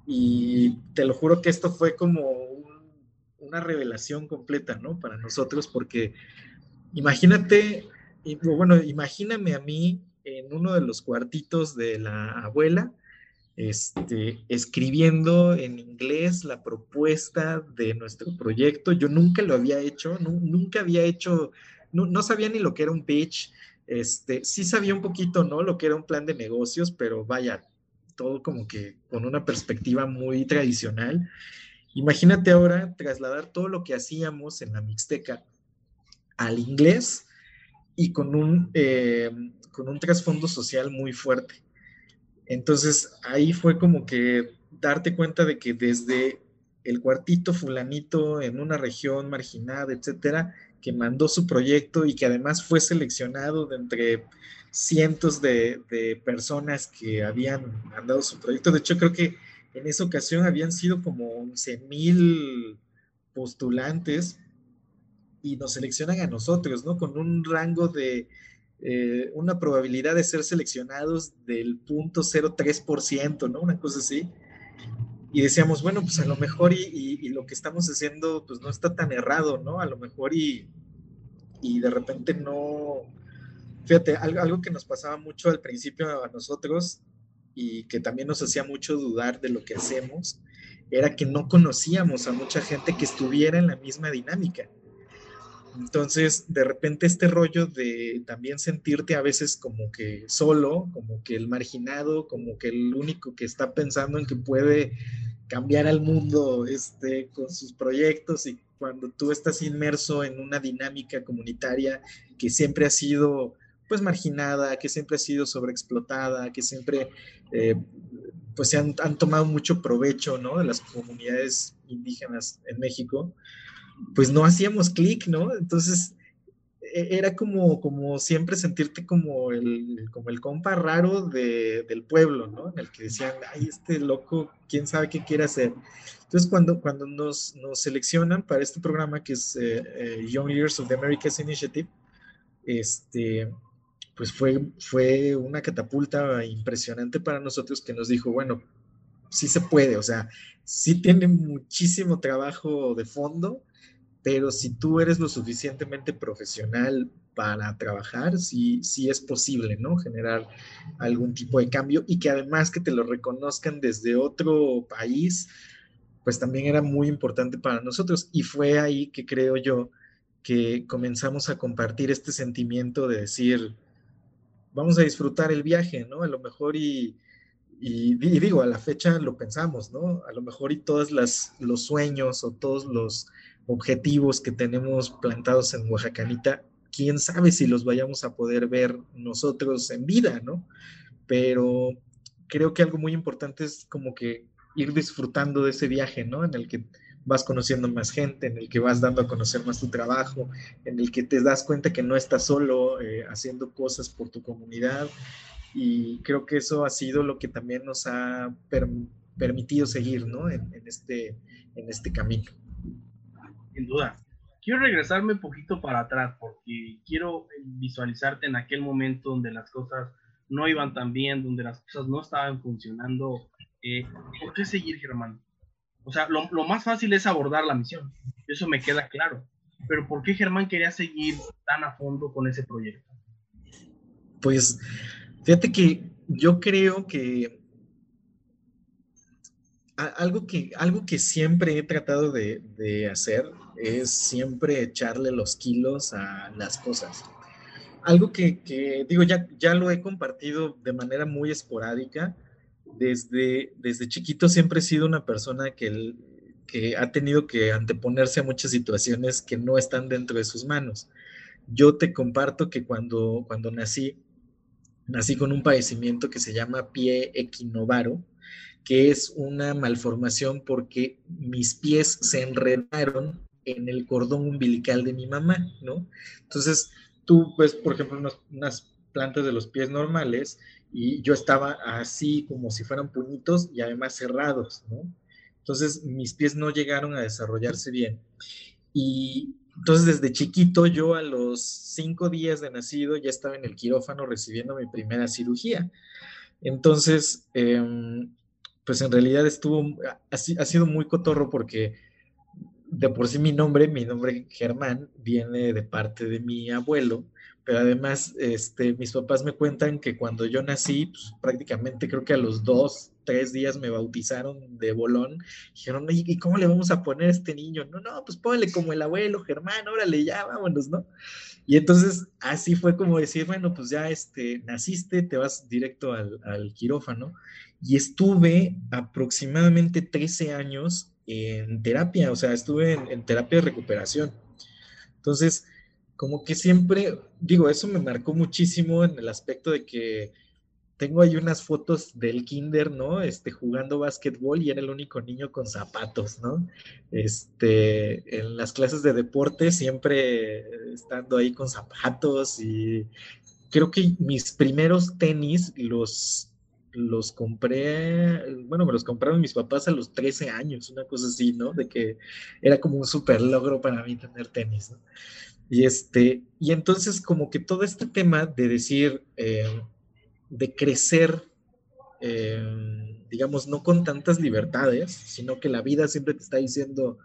y te lo juro que esto fue como una revelación completa, ¿no? Para nosotros, porque imagínate, bueno, imagíname a mí en uno de los cuartitos de la abuela, este, escribiendo en inglés la propuesta de nuestro proyecto. Yo nunca lo había hecho, nunca había hecho, no, no, sabía ni lo que era un pitch. Este, sí sabía un poquito, ¿no? Lo que era un plan de negocios, pero vaya, todo como que con una perspectiva muy tradicional. Imagínate ahora trasladar todo lo que hacíamos en la Mixteca al inglés y con un, eh, con un trasfondo social muy fuerte. Entonces ahí fue como que darte cuenta de que desde el cuartito fulanito en una región marginada, etcétera, que mandó su proyecto y que además fue seleccionado de entre cientos de, personas que habían mandado su proyecto. De hecho, creo que en esa ocasión habían sido como 11 mil postulantes y nos seleccionan a nosotros, ¿no? Con un rango de eh, una probabilidad de ser seleccionados del 0.03%, ¿no? Una cosa así. Y decíamos, bueno, pues a lo mejor y, lo que estamos haciendo, pues no está tan errado, ¿no? A lo mejor y, y de repente no, Fíjate, algo, que nos pasaba mucho al principio a nosotros y que también nos hacía mucho dudar de lo que hacemos, era que no conocíamos a mucha gente que estuviera en la misma dinámica. Entonces, de repente este rollo de también sentirte a veces como que solo, como que el marginado, como que el único que está pensando en que puede cambiar al mundo este, con sus proyectos y cuando tú estás inmerso en una dinámica comunitaria que siempre ha sido pues marginada, que siempre ha sido sobreexplotada, que siempre eh, pues se han, tomado mucho provecho, ¿no? De las comunidades indígenas en México, pues no hacíamos clic, ¿no? Entonces, e, era como, como siempre sentirte como el, como el compa raro del pueblo, ¿no? En el que decían, ay, este loco, quién sabe qué quiere hacer. Entonces, cuando, cuando nos, seleccionan para este programa que es eh, eh, Young Leaders of the Americas Initiative, este, pues fue, fue una catapulta impresionante para nosotros que nos dijo, bueno, sí se puede, o sea, sí tiene muchísimo trabajo de fondo, pero si tú eres lo suficientemente profesional para trabajar, sí, sí es posible, ¿no? Generar algún tipo de cambio y que además que te lo reconozcan desde otro país, pues también era muy importante para nosotros. Y fue ahí que creo yo que comenzamos a compartir este sentimiento de decir, vamos a disfrutar el viaje, ¿no? A lo mejor y, y, digo, a la fecha lo pensamos, ¿no? A lo mejor y todos los sueños o todos los objetivos que tenemos plantados en Oaxacanita, quién sabe si los vayamos a poder ver nosotros en vida, ¿no? Pero creo que algo muy importante es como que ir disfrutando de ese viaje, ¿no? En el que vas conociendo más gente, en el que vas dando a conocer más tu trabajo, en el que te das cuenta que no estás solo eh, haciendo cosas por tu comunidad. Y creo que eso ha sido lo que también nos ha permitido seguir, ¿no? En, este, en este camino
sin duda. Quiero regresarme un poquito para atrás porque quiero visualizarte en aquel momento donde las cosas no iban tan bien, donde las cosas no estaban funcionando. Eh, ¿Por qué seguir, Germán? O sea, lo, lo, más fácil es abordar la misión, eso me queda claro. Pero ¿por qué Germán quería seguir tan a fondo con ese proyecto?
Pues fíjate que yo creo que algo que, algo que siempre he tratado de, de, hacer es siempre echarle los kilos a las cosas. Algo que, que, digo, ya, ya lo he compartido de manera muy esporádica. Desde, desde chiquito siempre he sido una persona que, que ha tenido que anteponerse a muchas situaciones que no están dentro de sus manos. Yo te comparto que cuando, cuando nací, nací con un padecimiento que se llama pie equinovaro, que es una malformación porque mis pies se enredaron en el cordón umbilical de mi mamá, ¿no? Entonces, tú ves, por ejemplo, unas, plantas de los pies normales y yo estaba así como si fueran puñitos y además cerrados, ¿no? Entonces, mis pies no llegaron a desarrollarse bien. Y entonces, desde chiquito, yo a los cinco días de nacido ya estaba en el quirófano recibiendo mi primera cirugía. Entonces, eh, pues en realidad estuvo, ha, sido muy cotorro porque de por sí mi nombre, mi nombre Germán, viene de parte de mi abuelo, pero además este, mis papás me cuentan que cuando yo nací, pues, prácticamente creo que a los dos, tres días me bautizaron de bolón. Dijeron, ¿y cómo le vamos a poner a este niño? No, no, pues póngale como el abuelo Germán, órale, ya vámonos, ¿no? Y entonces así fue como decir, bueno, pues ya este, naciste, te vas directo al quirófano y estuve aproximadamente 13 años en terapia, o sea, estuve en, terapia de recuperación. Entonces, como que siempre, digo, eso me marcó muchísimo en el aspecto de que tengo ahí unas fotos del kinder, ¿no? Este, jugando básquetbol y era el único niño con zapatos, ¿no? Este, en las clases de deporte siempre estando ahí con zapatos y creo que mis primeros tenis los los compré, bueno, me los compraron mis papás a los 13 años, una cosa así, ¿no? De que era como un súper logro para mí tener tenis, ¿no? Y este, y entonces como que todo este tema de decir, eh, de crecer, eh, digamos, no con tantas libertades, sino que la vida siempre te está diciendo,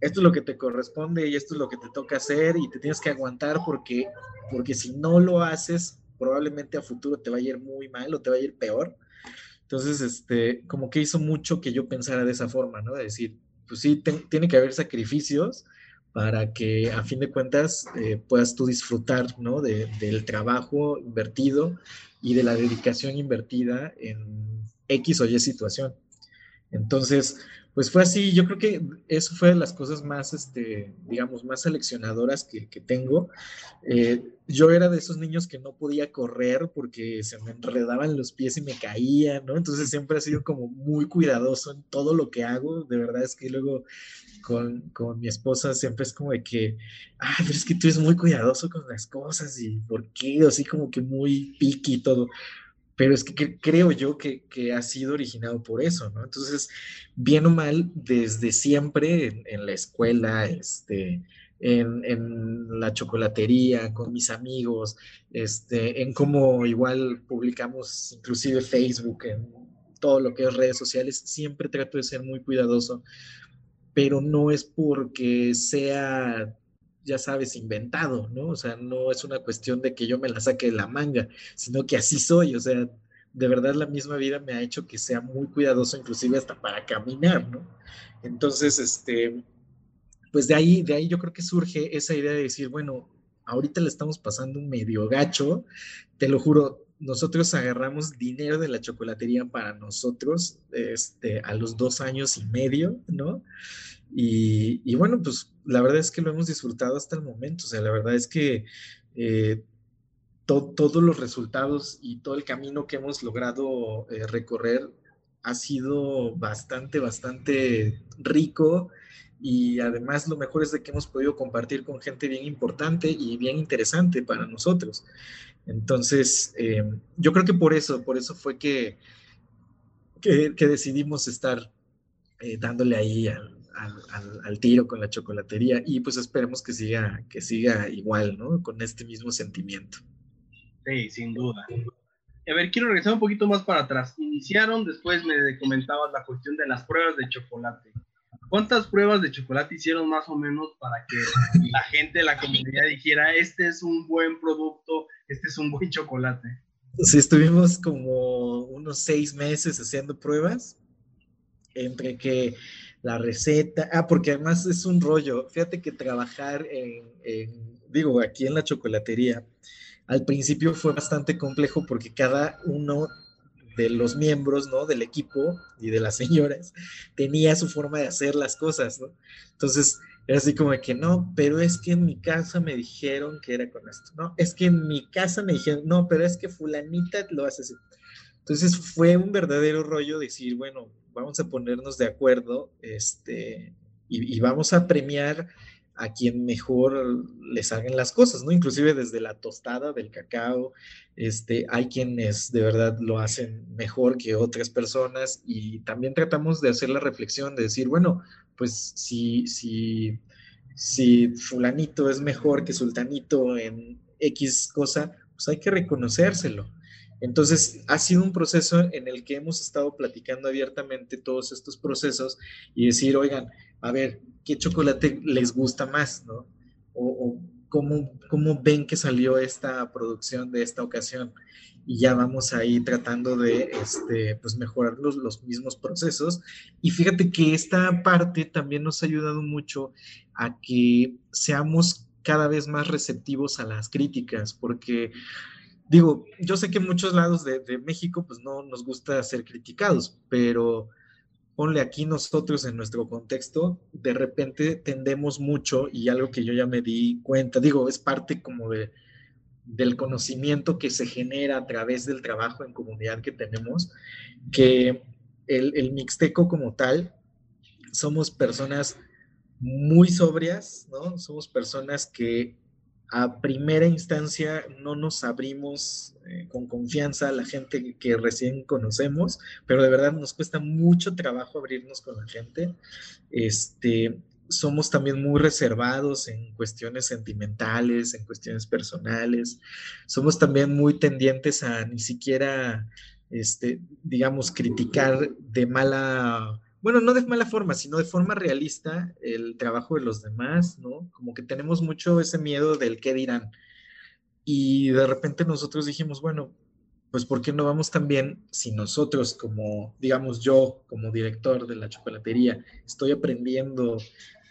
esto es lo que te corresponde y esto es lo que te toca hacer y te tienes que aguantar porque, porque si no lo haces, probablemente a futuro te va a ir muy mal o te va a ir peor. Entonces, este, como que hizo mucho que yo pensara de esa forma, ¿no? De decir, pues sí, tiene que haber sacrificios para que a fin de cuentas eh, puedas tú disfrutar, ¿no? De, del trabajo invertido y de la dedicación invertida en X o Y situación. Entonces, pues fue así, yo creo que eso fue de las cosas más, este, digamos, más seleccionadoras que, tengo. Eh, yo era de esos niños que no podía correr porque se me enredaban los pies y me caía, ¿no? Entonces siempre he sido como muy cuidadoso en todo lo que hago. De verdad es que luego con, con mi esposa siempre es como de que, ah, pero es que tú eres muy cuidadoso con las cosas y por qué, así como que muy piqui y todo pero es que, creo yo que, ha sido originado por eso, ¿no? Entonces, bien o mal, desde siempre en, la escuela, este, en, la chocolatería, con mis amigos, este, en cómo igual publicamos inclusive Facebook, en todo lo que es redes sociales, siempre trato de ser muy cuidadoso, pero no es porque sea ya sabes, inventado, ¿no? O sea, no es una cuestión de que yo me la saque de la manga, sino que así soy, o sea, de verdad la misma vida me ha hecho que sea muy cuidadoso, inclusive hasta para caminar, ¿no? Entonces, este, pues de ahí, de ahí yo creo que surge esa idea de decir, bueno, ahorita le estamos pasando un medio gacho, te lo juro, nosotros agarramos dinero de la chocolatería para nosotros, este, a los dos años y medio, ¿no? Y, bueno, pues la verdad es que lo hemos disfrutado hasta el momento. O sea, la verdad es que eh, todos los resultados y todo el camino que hemos logrado eh, recorrer ha sido bastante, bastante rico. Y además lo mejor es de que hemos podido compartir con gente bien importante y bien interesante para nosotros. Entonces, eh, yo creo que por eso, por eso fue que, que, decidimos estar dándole ahí al, al, tiro con la chocolatería y pues esperemos que siga, que siga igual, ¿no? Con este mismo sentimiento.
Sí, sin duda. A ver, quiero regresar un poquito más para atrás. Iniciaron, después me comentabas la cuestión de las pruebas de chocolate. ¿Cuántas pruebas de chocolate hicieron más o menos para que la gente de la comunidad dijera, este es un buen producto, este es un buen chocolate?
Sí, estuvimos como unos seis meses haciendo pruebas, entre que la receta. Ah, porque además es un rollo. Fíjate que trabajar en, digo, aquí en la chocolatería, al principio fue bastante complejo porque cada uno de los miembros, ¿no? Del equipo y de las señoras tenía su forma de hacer las cosas, ¿no? Entonces, era así como que no, pero es que en mi casa me dijeron que era con esto, ¿no? Es que en mi casa me dijeron, no, pero es que fulanita lo hace así. Entonces fue un verdadero rollo decir, bueno, vamos a ponernos de acuerdo este, y, vamos a premiar a quien mejor les hagan las cosas, ¿no? Inclusive desde la tostada del cacao, este, hay quienes de verdad lo hacen mejor que otras personas y también tratamos de hacer la reflexión de decir, bueno, pues si, si, si fulanito es mejor que sultanito en X cosa, pues hay que reconocérselo. Entonces, ha sido un proceso en el que hemos estado platicando abiertamente todos estos procesos y decir, oigan, a ver, ¿qué chocolate les gusta más? ¿no? O, cómo, cómo, ven que salió esta producción de esta ocasión. Y ya vamos ahí tratando de este, pues mejorar los, los mismos procesos. Y fíjate que esta parte también nos ha ayudado mucho a que seamos cada vez más receptivos a las críticas, porque digo, yo sé que en muchos lados de, México pues no nos gusta ser criticados, pero ponle aquí nosotros en nuestro contexto, de repente tendemos mucho y algo que yo ya me di cuenta, digo, es parte como de, del conocimiento que se genera a través del trabajo en comunidad que tenemos, que el, el mixteco como tal, somos personas muy sobrias, ¿no? Somos personas que a primera instancia no nos abrimos eh, con confianza a la gente que recién conocemos, pero de verdad nos cuesta mucho trabajo abrirnos con la gente. Este, somos también muy reservados en cuestiones sentimentales, en cuestiones personales. Somos también muy tendientes a ni siquiera, este, digamos, criticar de mala bueno, no de mala forma, sino de forma realista el trabajo de los demás, ¿no? Como que tenemos mucho ese miedo del qué dirán. Y de repente nosotros dijimos, bueno, pues ¿por qué no vamos también si nosotros como, digamos yo como director de la chocolatería, estoy aprendiendo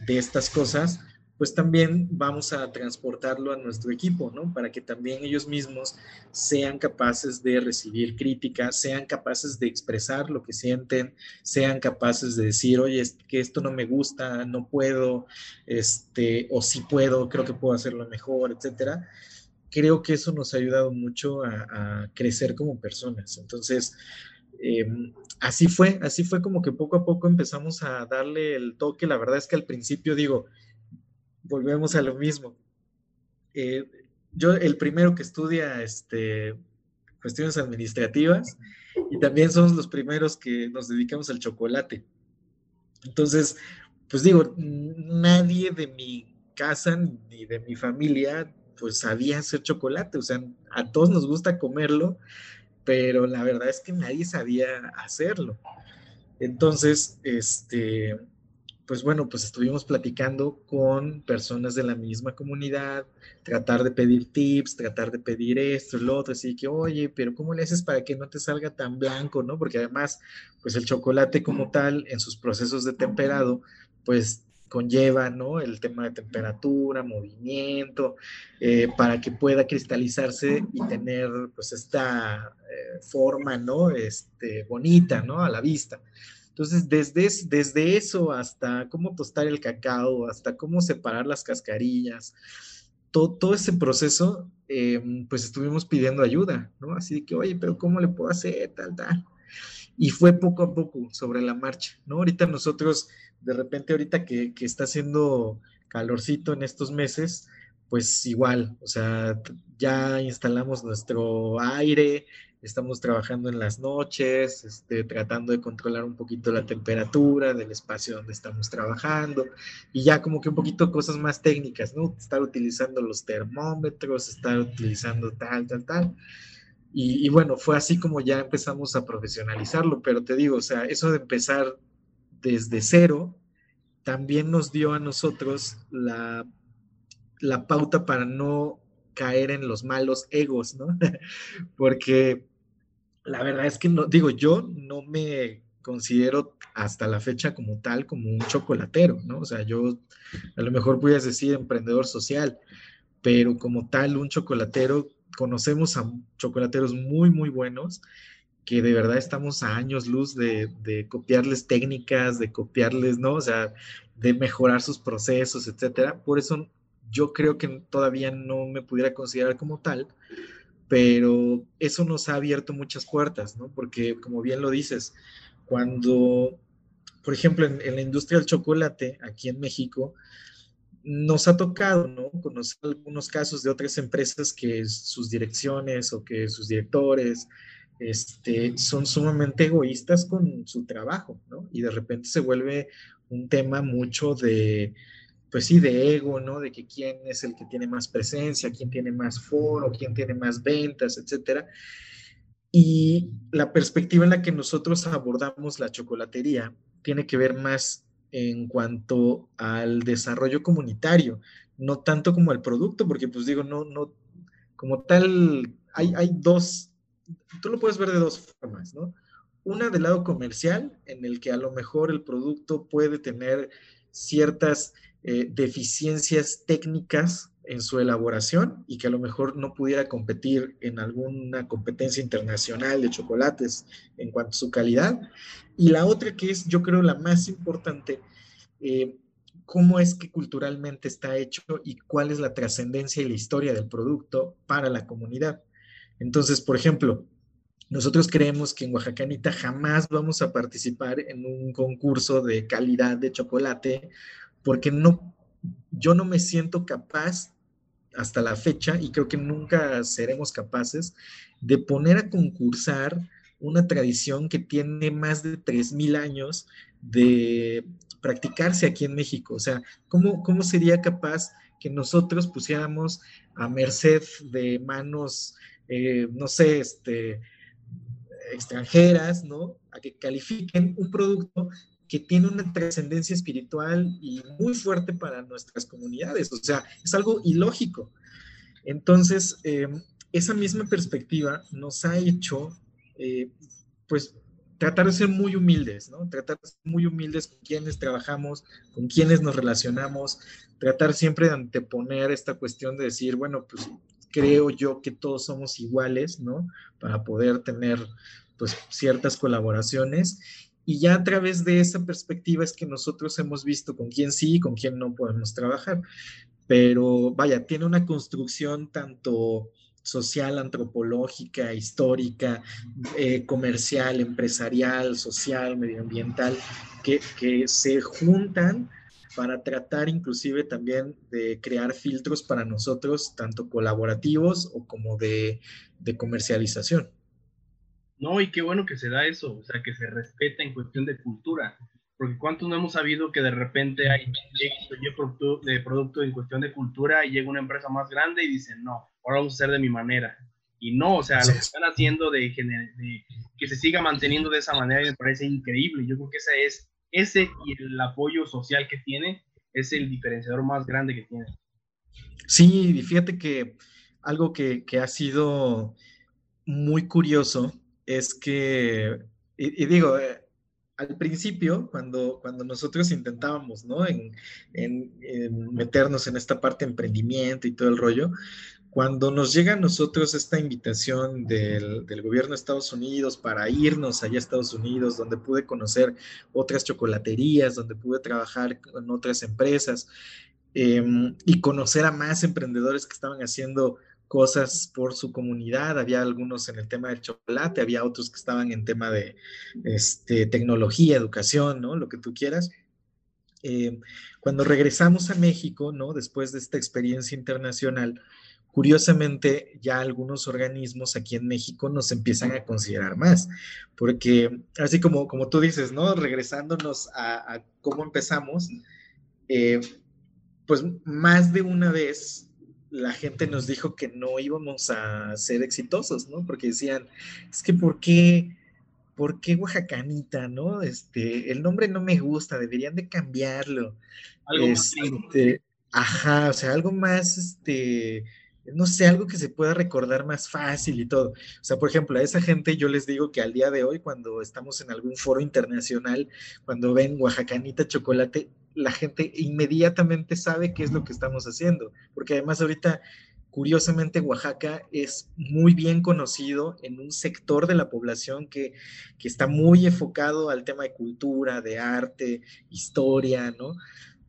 de estas cosas, pues también vamos a transportarlo a nuestro equipo, ¿no? Para que también ellos mismos sean capaces de recibir críticas, sean capaces de expresar lo que sienten, sean capaces de decir, oye, es que esto no me gusta, no puedo, este, o sí puedo, creo que puedo hacerlo mejor, etcétera. Creo que eso nos ha ayudado mucho a, crecer como personas. Entonces, em, así fue, así fue como que poco a poco empezamos a darle el toque. La verdad es que al principio digo, volvemos a lo mismo. Eh, yo, el primero que estudia este, cuestiones administrativas y también somos los primeros que nos dedicamos al chocolate. Entonces, pues digo, nadie de mi casa ni de mi familia pues sabía hacer chocolate, o sea, a todos nos gusta comerlo, pero la verdad es que nadie sabía hacerlo. Entonces, este, pues bueno, pues estuvimos platicando con personas de la misma comunidad, tratar de pedir tips, tratar de pedir esto, lo otro, así que, oye, pero ¿cómo le haces para que no te salga tan blanco, no? Porque además, pues el chocolate como tal, en sus procesos de temperado, pues conlleva, ¿no? El tema de temperatura, movimiento, eh, para que pueda cristalizarse y tener, pues, esta eh, forma, ¿no? Este, bonita, ¿no? A la vista. Entonces, desde, desde eso hasta cómo tostar el cacao, hasta cómo separar las cascarillas, todo, todo ese proceso, em, pues estuvimos pidiendo ayuda, ¿no? Así que, oye, pero ¿cómo le puedo hacer? Tal, tal. Y fue poco a poco sobre la marcha, ¿no? Ahorita nosotros, de repente, ahorita que, que está haciendo calorcito en estos meses, pues igual, o sea, ya instalamos nuestro aire, estamos trabajando en las noches, este, tratando de controlar un poquito la temperatura del espacio donde estamos trabajando y ya como que un poquito cosas más técnicas, ¿no? Estar utilizando los termómetros, estar utilizando tal, tal, tal. Y, y bueno, fue así como ya empezamos a profesionalizarlo, pero te digo, o sea, eso de empezar desde cero también nos dio a nosotros la, la pauta para no caer en los malos egos, ¿no? Porque la verdad es que no, digo, yo no me considero hasta la fecha como tal, como un chocolatero, ¿no? O sea, yo a lo mejor puedes decir emprendedor social, pero como tal, un chocolatero, conocemos a chocolateros muy, muy buenos que de verdad estamos a años luz de, de copiarles técnicas, de copiarles, ¿no? O sea, de mejorar sus procesos, etcétera. Por eso yo creo que todavía no me pudiera considerar como tal, pero eso nos ha abierto muchas puertas, ¿no? Porque como bien lo dices, cuando, por ejemplo, en, la industria del chocolate, aquí en México, nos ha tocado, ¿no? Conocer algunos casos de otras empresas que sus direcciones o que sus directores este, son sumamente egoístas con su trabajo, ¿no? Y de repente se vuelve un tema mucho de, pues sí, de ego, ¿no? De que quién es el que tiene más presencia, quién tiene más foro, quién tiene más ventas, etcétera. Y la perspectiva en la que nosotros abordamos la chocolatería tiene que ver más en cuanto al desarrollo comunitario, no tanto como al producto, porque pues digo, no, no, como tal, hay, hay dos, tú lo puedes ver de dos formas, ¿no? Una del lado comercial, en el que a lo mejor el producto puede tener ciertas eh, deficiencias técnicas en su elaboración y que a lo mejor no pudiera competir en alguna competencia internacional de chocolates en cuanto a su calidad. Y la otra que es, yo creo, la más importante, eh, cómo es que culturalmente está hecho y cuál es la trascendencia y la historia del producto para la comunidad. Entonces, por ejemplo, nosotros creemos que en Oaxacanita jamás vamos a participar en un concurso de calidad de chocolate porque no, yo no me siento capaz hasta la fecha y creo que nunca seremos capaces de poner a concursar una tradición que tiene más de 3.000 años de practicarse aquí en México. O sea, ¿cómo, cómo sería capaz que nosotros pusiéramos a merced de manos, eh, no sé, este, extranjeras, ¿no? A que califiquen un producto que tiene una trascendencia espiritual y muy fuerte para nuestras comunidades. O sea, es algo ilógico. Entonces, em, esa misma perspectiva nos ha hecho, eh, pues, tratar de ser muy humildes, ¿no? Tratar de ser muy humildes con quienes trabajamos, con quienes nos relacionamos, tratar siempre de anteponer esta cuestión de decir, bueno, pues creo yo que todos somos iguales, ¿no? Para poder tener, pues, ciertas colaboraciones. Y ya a través de esa perspectiva es que nosotros hemos visto con quién sí y con quién no podemos trabajar. Pero vaya, tiene una construcción tanto social, antropológica, histórica, eh, comercial, empresarial, social, medioambiental, que, se juntan para tratar inclusive también de crear filtros para nosotros, tanto colaborativos o como de, comercialización.
No, y qué bueno que se da eso, o sea, que se respeta en cuestión de cultura, porque cuántos no hemos sabido que de repente hay producto, de producto en cuestión de cultura y llega una empresa más grande y dicen, no, ahora vamos a hacer de mi manera. Y no, o sea, lo que están haciendo de, de, que se siga manteniendo de esa manera me parece increíble. Yo creo que ese es, ese y el apoyo social que tiene es el diferenciador más grande que tiene.
Sí, fíjate que algo que, que ha sido muy curioso es que, y, digo, eh, al principio, cuando, cuando nosotros intentábamos, ¿no? En, en, meternos en esta parte de emprendimiento y todo el rollo, cuando nos llega a nosotros esta invitación del, del, gobierno de Estados Unidos para irnos allá a Estados Unidos, donde pude conocer otras chocolaterías, donde pude trabajar con otras empresas eh, y conocer a más emprendedores que estaban haciendo cosas por su comunidad, había algunos en el tema del chocolate, había otros que estaban en tema de este, tecnología, educación, ¿no? Lo que tú quieras. Eh, cuando regresamos a México, ¿no? Después de esta experiencia internacional, curiosamente ya algunos organismos aquí en México nos empiezan a considerar más, porque así como, como tú dices, ¿no? Regresándonos a, a cómo empezamos, eh, pues más de una vez la gente nos dijo que no íbamos a ser exitosos, ¿no? Porque decían, es que ¿por qué, por qué Oaxacanita, no? Este, el nombre no me gusta, deberían de cambiarlo. Algo este, ajá, o sea, algo más, este, no sé, algo que se pueda recordar más fácil y todo. O sea, por ejemplo, a esa gente yo les digo que al día de hoy, cuando estamos en algún foro internacional, cuando ven Oaxacanita chocolate, la gente inmediatamente sabe qué es lo que estamos haciendo, porque además ahorita, curiosamente, Oaxaca es muy bien conocido en un sector de la población que, que está muy enfocado al tema de cultura, de arte, historia, ¿no?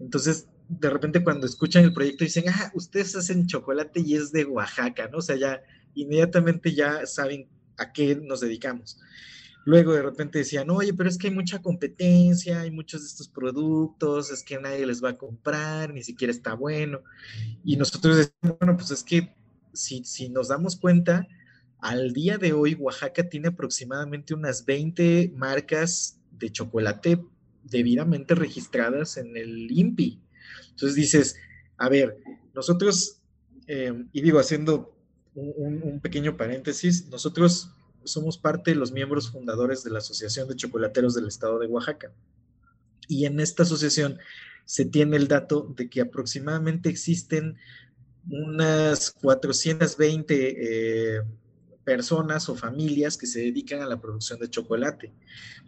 Entonces, de repente cuando escuchan el proyecto dicen, ah, ustedes hacen chocolate y es de Oaxaca, ¿no? O sea, ya inmediatamente ya saben a qué nos dedicamos. Luego de repente decían, oye, pero es que hay mucha competencia, hay muchos de estos productos, es que nadie les va a comprar, ni siquiera está bueno. Y nosotros decimos, bueno, pues es que si, si nos damos cuenta, al día de hoy Oaxaca tiene aproximadamente unas 20 marcas de chocolate debidamente registradas en el INPI. Entonces dices, a ver, nosotros, eh, y digo, haciendo un, pequeño paréntesis, nosotros somos parte de los miembros fundadores de la Asociación de Chocolateros del Estado de Oaxaca. Y en esta asociación se tiene el dato de que aproximadamente existen unas 420 eh, personas o familias que se dedican a la producción de chocolate.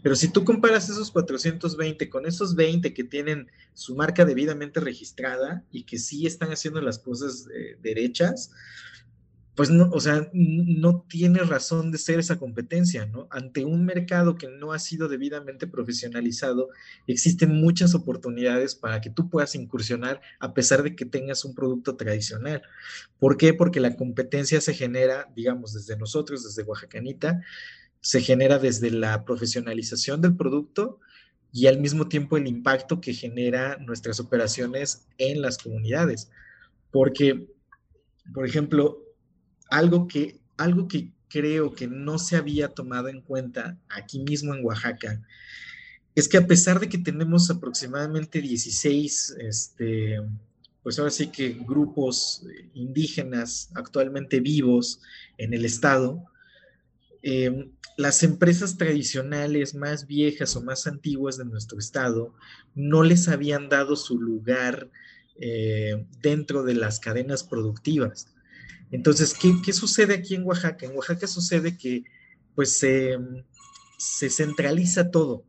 Pero si tú comparas esos 420 con esos 20 que tienen su marca debidamente registrada y que sí están haciendo las cosas eh, derechas, pues no, o sea, no tiene razón de ser esa competencia, ¿no? Ante un mercado que no ha sido debidamente profesionalizado, existen muchas oportunidades para que tú puedas incursionar a pesar de que tengas un producto tradicional. ¿Por qué? Porque la competencia se genera, digamos, desde nosotros, desde Oaxacanita, se genera desde la profesionalización del producto y al mismo tiempo el impacto que genera nuestras operaciones en las comunidades. Porque, por ejemplo, algo que, algo que creo que no se había tomado en cuenta aquí mismo en Oaxaca es que a pesar de que tenemos aproximadamente 16, este, pues ahora sí que grupos indígenas actualmente vivos en el estado, eh, las empresas tradicionales más viejas o más antiguas de nuestro estado no les habían dado su lugar eh, dentro de las cadenas productivas. Entonces, ¿qué, sucede aquí en Oaxaca? En Oaxaca sucede que, pues, se centraliza todo.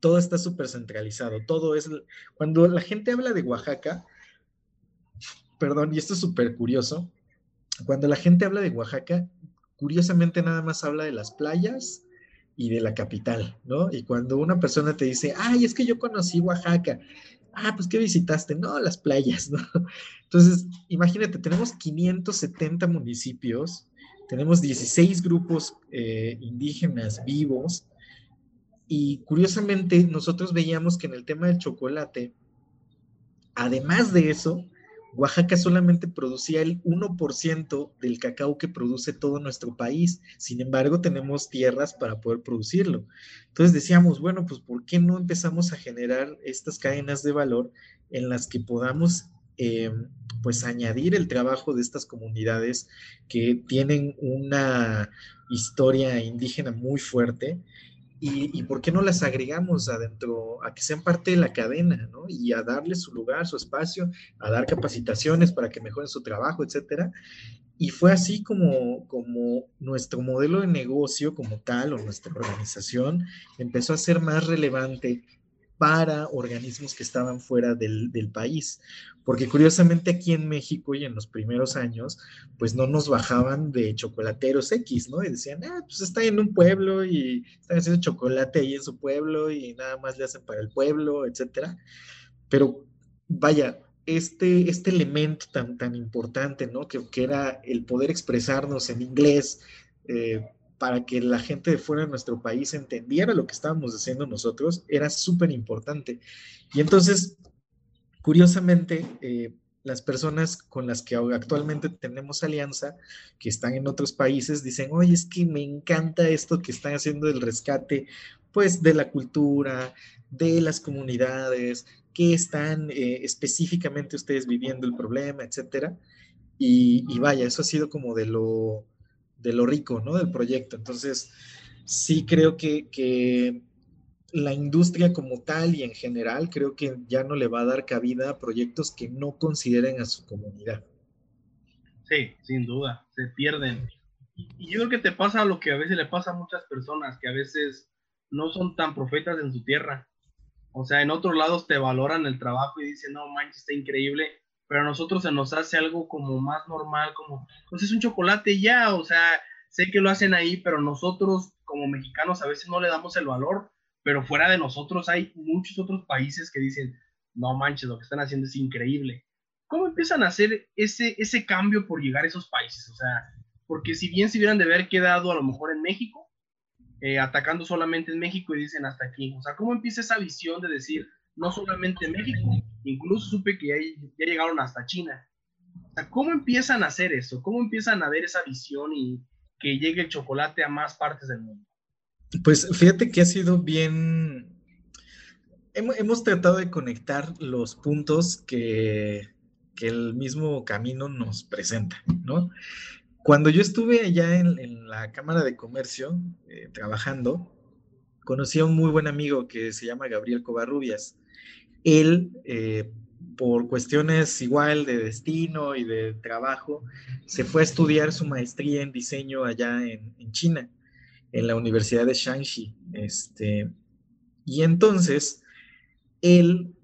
Todo está súper centralizado. Todo es. Cuando la gente habla de Oaxaca, perdón, y esto es súper curioso, cuando la gente habla de Oaxaca, curiosamente nada más habla de las playas y de la capital, ¿no? Y cuando una persona te dice, ay, es que yo conocí Oaxaca, ah, pues ¿qué visitaste? No, las playas, ¿no? Entonces, imagínate, tenemos 570 municipios, tenemos 16 grupos eh, indígenas vivos y curiosamente nosotros veíamos que en el tema del chocolate, además de eso, Oaxaca solamente producía el 1% del cacao que produce todo nuestro país. Sin embargo, tenemos tierras para poder producirlo. Entonces decíamos, bueno, pues ¿por qué no empezamos a generar estas cadenas de valor en las que podamos eh, pues añadir el trabajo de estas comunidades que tienen una historia indígena muy fuerte y, por qué no las agregamos adentro, a que sean parte de la cadena, ¿no? Y a darles su lugar, su espacio, a dar capacitaciones para que mejoren su trabajo, etcétera. Y fue así como, como nuestro modelo de negocio como tal, o nuestra organización, empezó a ser más relevante para organismos que estaban fuera del, país. Porque curiosamente aquí en México y en los primeros años, pues no nos bajaban de chocolateros X, ¿no? Y decían, ah, pues está en un pueblo y están haciendo chocolate ahí en su pueblo y nada más le hacen para el pueblo, etcétera. Pero vaya, este, este elemento tan, tan importante, ¿no? Que, que era el poder expresarnos en inglés, eh, para que la gente de fuera de nuestro país entendiera lo que estábamos haciendo nosotros, era súper importante. Y entonces, curiosamente, eh, las personas con las que actualmente tenemos alianza, que están en otros países, dicen, oye, es que me encanta esto que están haciendo del rescate, pues, de la cultura, de las comunidades, que están eh, específicamente ustedes viviendo el problema, etcétera. y, vaya, eso ha sido como de lo, de lo rico, ¿no? Del proyecto. Entonces, sí creo que, la industria como tal y en general creo que ya no le va a dar cabida a proyectos que no consideren a su comunidad.
Sí, sin duda, se pierden. Y, yo creo que te pasa lo que a veces le pasa a muchas personas, que a veces no son tan profetas en su tierra. O sea, en otros lados te valoran el trabajo y dicen, no manches, está increíble, pero a nosotros se nos hace algo como más normal, como, pues es un chocolate ya, o sea, sé que lo hacen ahí, pero nosotros como mexicanos a veces no le damos el valor, pero fuera de nosotros hay muchos otros países que dicen, no manches, lo que están haciendo es increíble. ¿Cómo empiezan a hacer ese, ese cambio por llegar a esos países? O sea, porque si bien se hubieran de haber quedado a lo mejor en México, eh, atacando solamente en México y dicen hasta aquí, o sea, ¿cómo empieza esa visión de decir, no solamente México, incluso supe que ya, llegaron hasta China. ¿Cómo empiezan a hacer eso? ¿Cómo empiezan a ver esa visión y que llegue el chocolate a más partes del mundo?
Pues fíjate que ha sido bien... Hemos, tratado de conectar los puntos que, el mismo camino nos presenta, ¿no? Cuando yo estuve allá en, la Cámara de Comercio eh, trabajando, conocí a un muy buen amigo que se llama Gabriel Covarrubias él, eh, por cuestiones igual de destino y de trabajo, se fue a estudiar su maestría en diseño allá en, China, en la Universidad de Shanxi. Este, y entonces, él,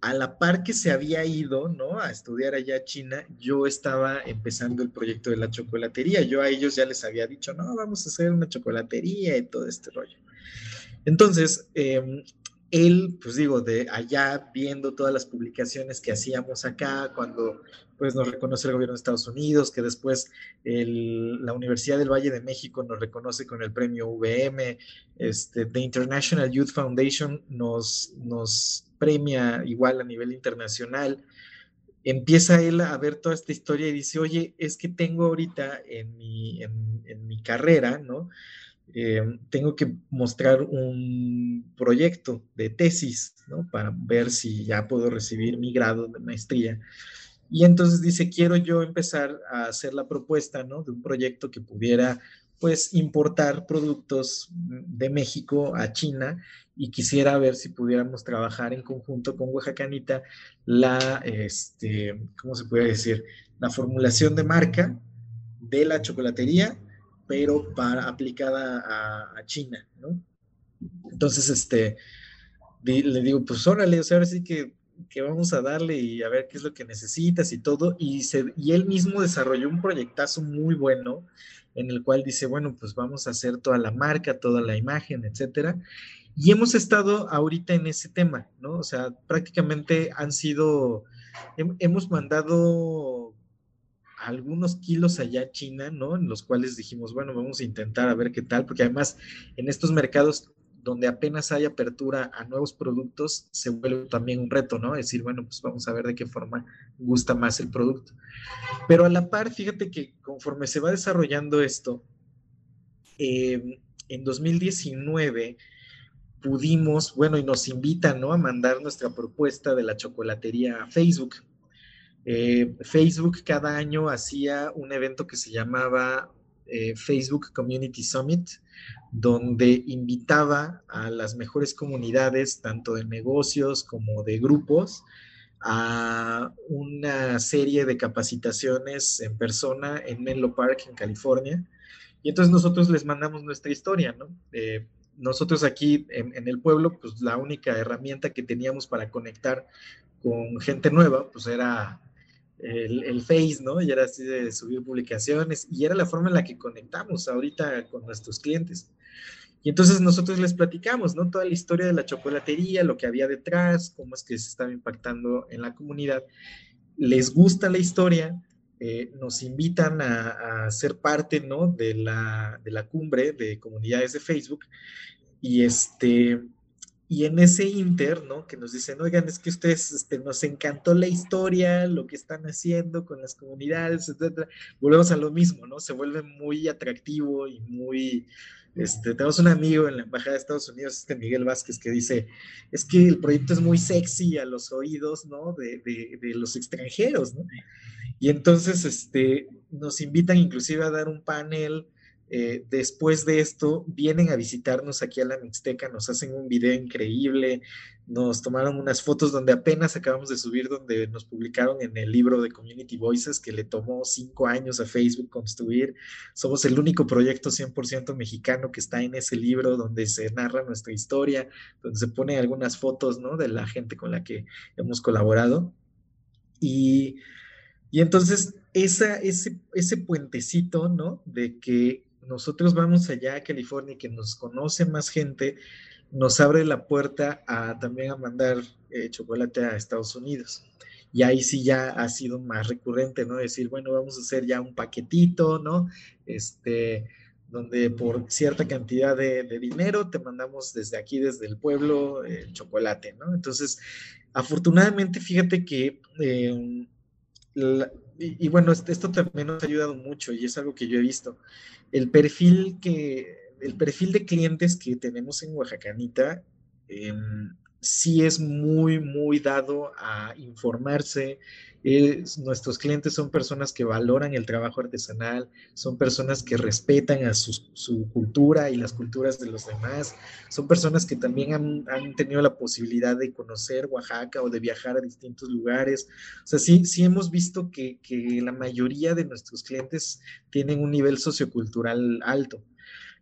a la par que se había ido, ¿no? A estudiar allá a China, yo estaba empezando el proyecto de la chocolatería. Yo a ellos ya les había dicho, no, vamos a hacer una chocolatería y todo este rollo. Entonces, eh, él, pues digo, de allá viendo todas las publicaciones que hacíamos acá, cuando pues nos reconoce el gobierno de Estados Unidos, que después la Universidad del Valle de México nos reconoce con el premio VM, este, The International Youth Foundation nos, nos premia igual a nivel internacional. Empieza él a ver toda esta historia y dice, oye, es que tengo ahorita en mi, en, en mi carrera, ¿no? Eh, tengo que mostrar un proyecto de tesis, ¿no? Para ver si ya puedo recibir mi grado de maestría. Y entonces dice, quiero yo empezar a hacer la propuesta, ¿no? De un proyecto que pudiera, pues, importar productos de México a China y quisiera ver si pudiéramos trabajar en conjunto con Oaxacanita la, este, ¿cómo se puede decir? La formulación de marca de la chocolatería pero para aplicada a, China, ¿no? Entonces, este, le digo, pues órale, o sea, ahora sí que, que, vamos a darle y a ver qué es lo que necesitas y todo. Y, él mismo desarrolló un proyectazo muy bueno en el cual dice, bueno, pues vamos a hacer toda la marca, toda la imagen, etcétera. Y hemos estado ahorita en ese tema, ¿no? O sea, prácticamente han sido, hemos mandado algunos kilos allá China, ¿no? En los cuales dijimos, bueno, vamos a intentar a ver qué tal, porque además en estos mercados donde apenas hay apertura a nuevos productos, se vuelve también un reto, ¿no? Es decir, bueno, pues vamos a ver de qué forma gusta más el producto. Pero a la par, fíjate que conforme se va desarrollando esto, em, en 2019 pudimos, bueno, y nos invitan, ¿no? A mandar nuestra propuesta de la chocolatería a Facebook. Eh, Facebook cada año hacía un evento que se llamaba eh, Facebook Community Summit, donde invitaba a las mejores comunidades, tanto de negocios como de grupos, a una serie de capacitaciones en persona en Menlo Park, en California. Y entonces nosotros les mandamos nuestra historia, ¿no? Eh, nosotros aquí en, en, el pueblo, pues la única herramienta que teníamos para conectar con gente nueva, pues era el, el, Face, ¿no? Y era así de subir publicaciones y era la forma en la que conectamos ahorita con nuestros clientes. Y entonces nosotros les platicamos, ¿no? Toda la historia de la chocolatería, lo que había detrás, cómo es que se estaba impactando en la comunidad. Les gusta la historia, eh, nos invitan a, a, ser parte, ¿no? De la, de la cumbre de comunidades de Facebook. Y este, y en ese inter, ¿no? Que nos dicen, oigan, es que ustedes, este, nos encantó la historia, lo que están haciendo con las comunidades, etcétera. Volvemos a lo mismo, ¿no? Se vuelve muy atractivo y muy, este, tenemos un amigo en la Embajada de Estados Unidos, este Miguel Vázquez, que dice, es que el proyecto es muy sexy a los oídos, ¿no? De, de, de los extranjeros, ¿no? Y entonces, este, nos invitan inclusive a dar un panel eh, después de esto vienen a visitarnos aquí a la Mixteca, nos hacen un video increíble, nos tomaron unas fotos donde apenas acabamos de subir, donde nos publicaron en el libro de Community Voices que le tomó cinco años a Facebook construir. Somos el único proyecto 100% mexicano que está en ese libro donde se narra nuestra historia, donde se ponen algunas fotos ¿no? de la gente con la que hemos colaborado. Y, y entonces esa, ese, ese puentecito, ¿no? De que nosotros vamos allá a California y que nos conoce más gente, nos abre la puerta a también a mandar eh, chocolate a Estados Unidos. Y ahí sí ya ha sido más recurrente, ¿no? Decir, bueno, vamos a hacer ya un paquetito, ¿no? Este, donde por cierta cantidad de, dinero te mandamos desde aquí, desde el pueblo, el chocolate, ¿no? Entonces, afortunadamente, fíjate que eh, y, bueno, esto también nos ha ayudado mucho y es algo que yo he visto. El perfil que, el perfil de clientes que tenemos en Oaxacanita eh, sí es muy, muy dado a informarse, nuestros clientes son personas que valoran el trabajo artesanal, son personas que respetan a su, cultura y las culturas de los demás, son personas que también han, tenido la posibilidad de conocer Oaxaca o de viajar a distintos lugares. O sea, sí, sí hemos visto que, que la mayoría de nuestros clientes tienen un nivel sociocultural alto.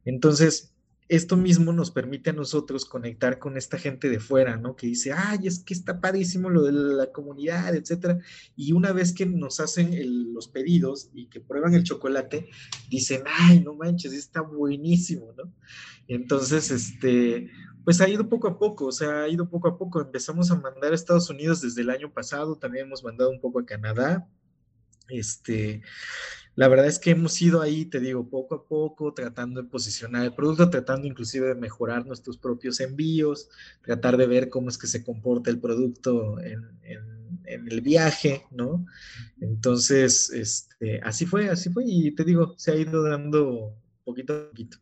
Entonces, esto mismo nos permite a nosotros conectar con esta gente de fuera, ¿no? Que dice, ay, es que está padrísimo lo de la comunidad, etcétera. Y una vez que nos hacen los pedidos y que prueban el chocolate, dicen, ay, no manches, está buenísimo, ¿no? Entonces, este, pues ha ido poco a poco, o sea, ha ido poco a poco. Empezamos a mandar a Estados Unidos desde el año pasado, también hemos mandado un poco a Canadá. Este, la verdad es que hemos ido ahí, te digo, poco a poco, tratando de posicionar el producto, tratando inclusive de mejorar nuestros propios envíos, tratar de ver cómo es que se comporta el producto en, el viaje, ¿no? Entonces, este, así fue, así fue, y te digo, se ha ido dando poquito a poquito.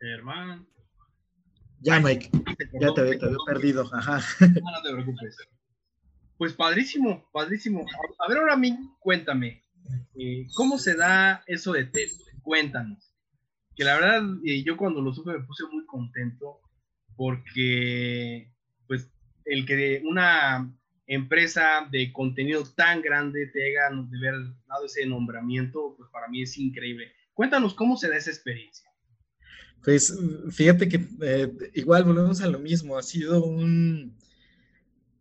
Hermano.
Ya, Mike, ya te, había perdido. Ajá.
No, te preocupes. Pues padrísimo, padrísimo. A ver, ahora mí, cuéntame, eh, ¿cómo se da eso de test? Cuéntanos. Que la verdad, eh, yo cuando lo supe me puse muy contento porque, pues, el que una empresa de contenido tan grande te haya de haber dado ese nombramiento, pues para mí es increíble. Cuéntanos cómo se da esa experiencia.
Pues fíjate que eh, igual volvemos a lo mismo, ha sido un,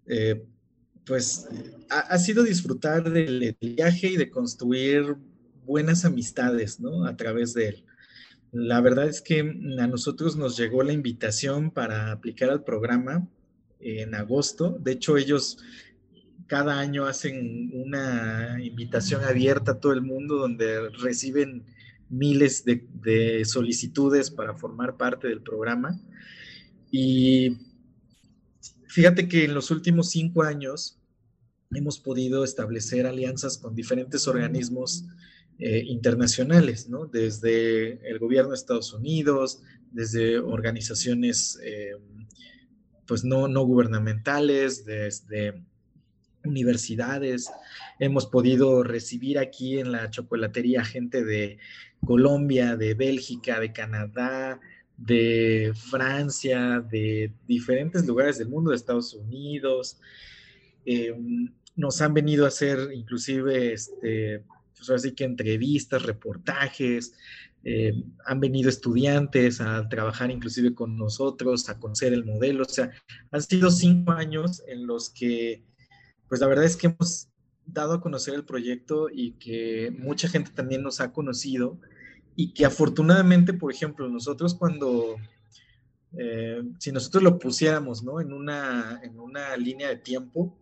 eh, pues ha, sido disfrutar del, viaje y de construir buenas amistades, ¿no? A través de él. La verdad es que a nosotros nos llegó la invitación para aplicar al programa en agosto. De hecho, ellos cada año hacen una invitación abierta a todo el mundo donde reciben miles de, solicitudes para formar parte del programa. Y fíjate que en los últimos cinco años hemos podido establecer alianzas con diferentes organismos eh, internacionales, ¿no? Desde el gobierno de Estados Unidos, desde organizaciones eh, pues no, no gubernamentales, desde universidades. Hemos podido recibir aquí en la chocolatería gente de Colombia, de Bélgica, de Canadá, de Francia, de diferentes lugares del mundo, de Estados Unidos. Em, nos han venido a hacer inclusive, este, pues así que entrevistas, reportajes, em, han venido estudiantes a trabajar inclusive con nosotros, a conocer el modelo. O sea, han sido cinco años en los que, pues la verdad es que hemos dado a conocer el proyecto y que mucha gente también nos ha conocido y que afortunadamente, por ejemplo, nosotros cuando, eh, si nosotros lo pusiéramos ¿no? en, una, en una línea de tiempo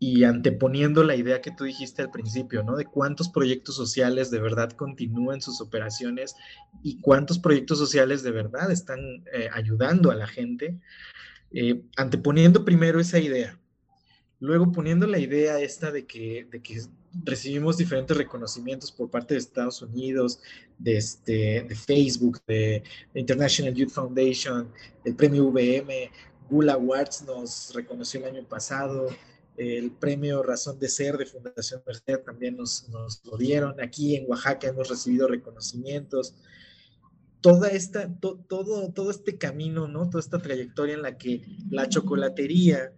y anteponiendo la idea que tú dijiste al principio, ¿no? De cuántos proyectos sociales de verdad continúan sus operaciones y cuántos proyectos sociales de verdad están eh, ayudando a la gente, eh, anteponiendo primero esa idea, luego poniendo la idea esta de que, de que recibimos diferentes reconocimientos por parte de Estados Unidos, de, este, de Facebook, de International Youth Foundation, el premio VM, Gula Awards nos reconoció el año pasado, el premio Razón de Ser de Fundación Merced también nos, nos lo dieron. Aquí en Oaxaca hemos recibido reconocimientos. Toda esta, todo, todo este camino, ¿no? Toda esta trayectoria en la que la chocolatería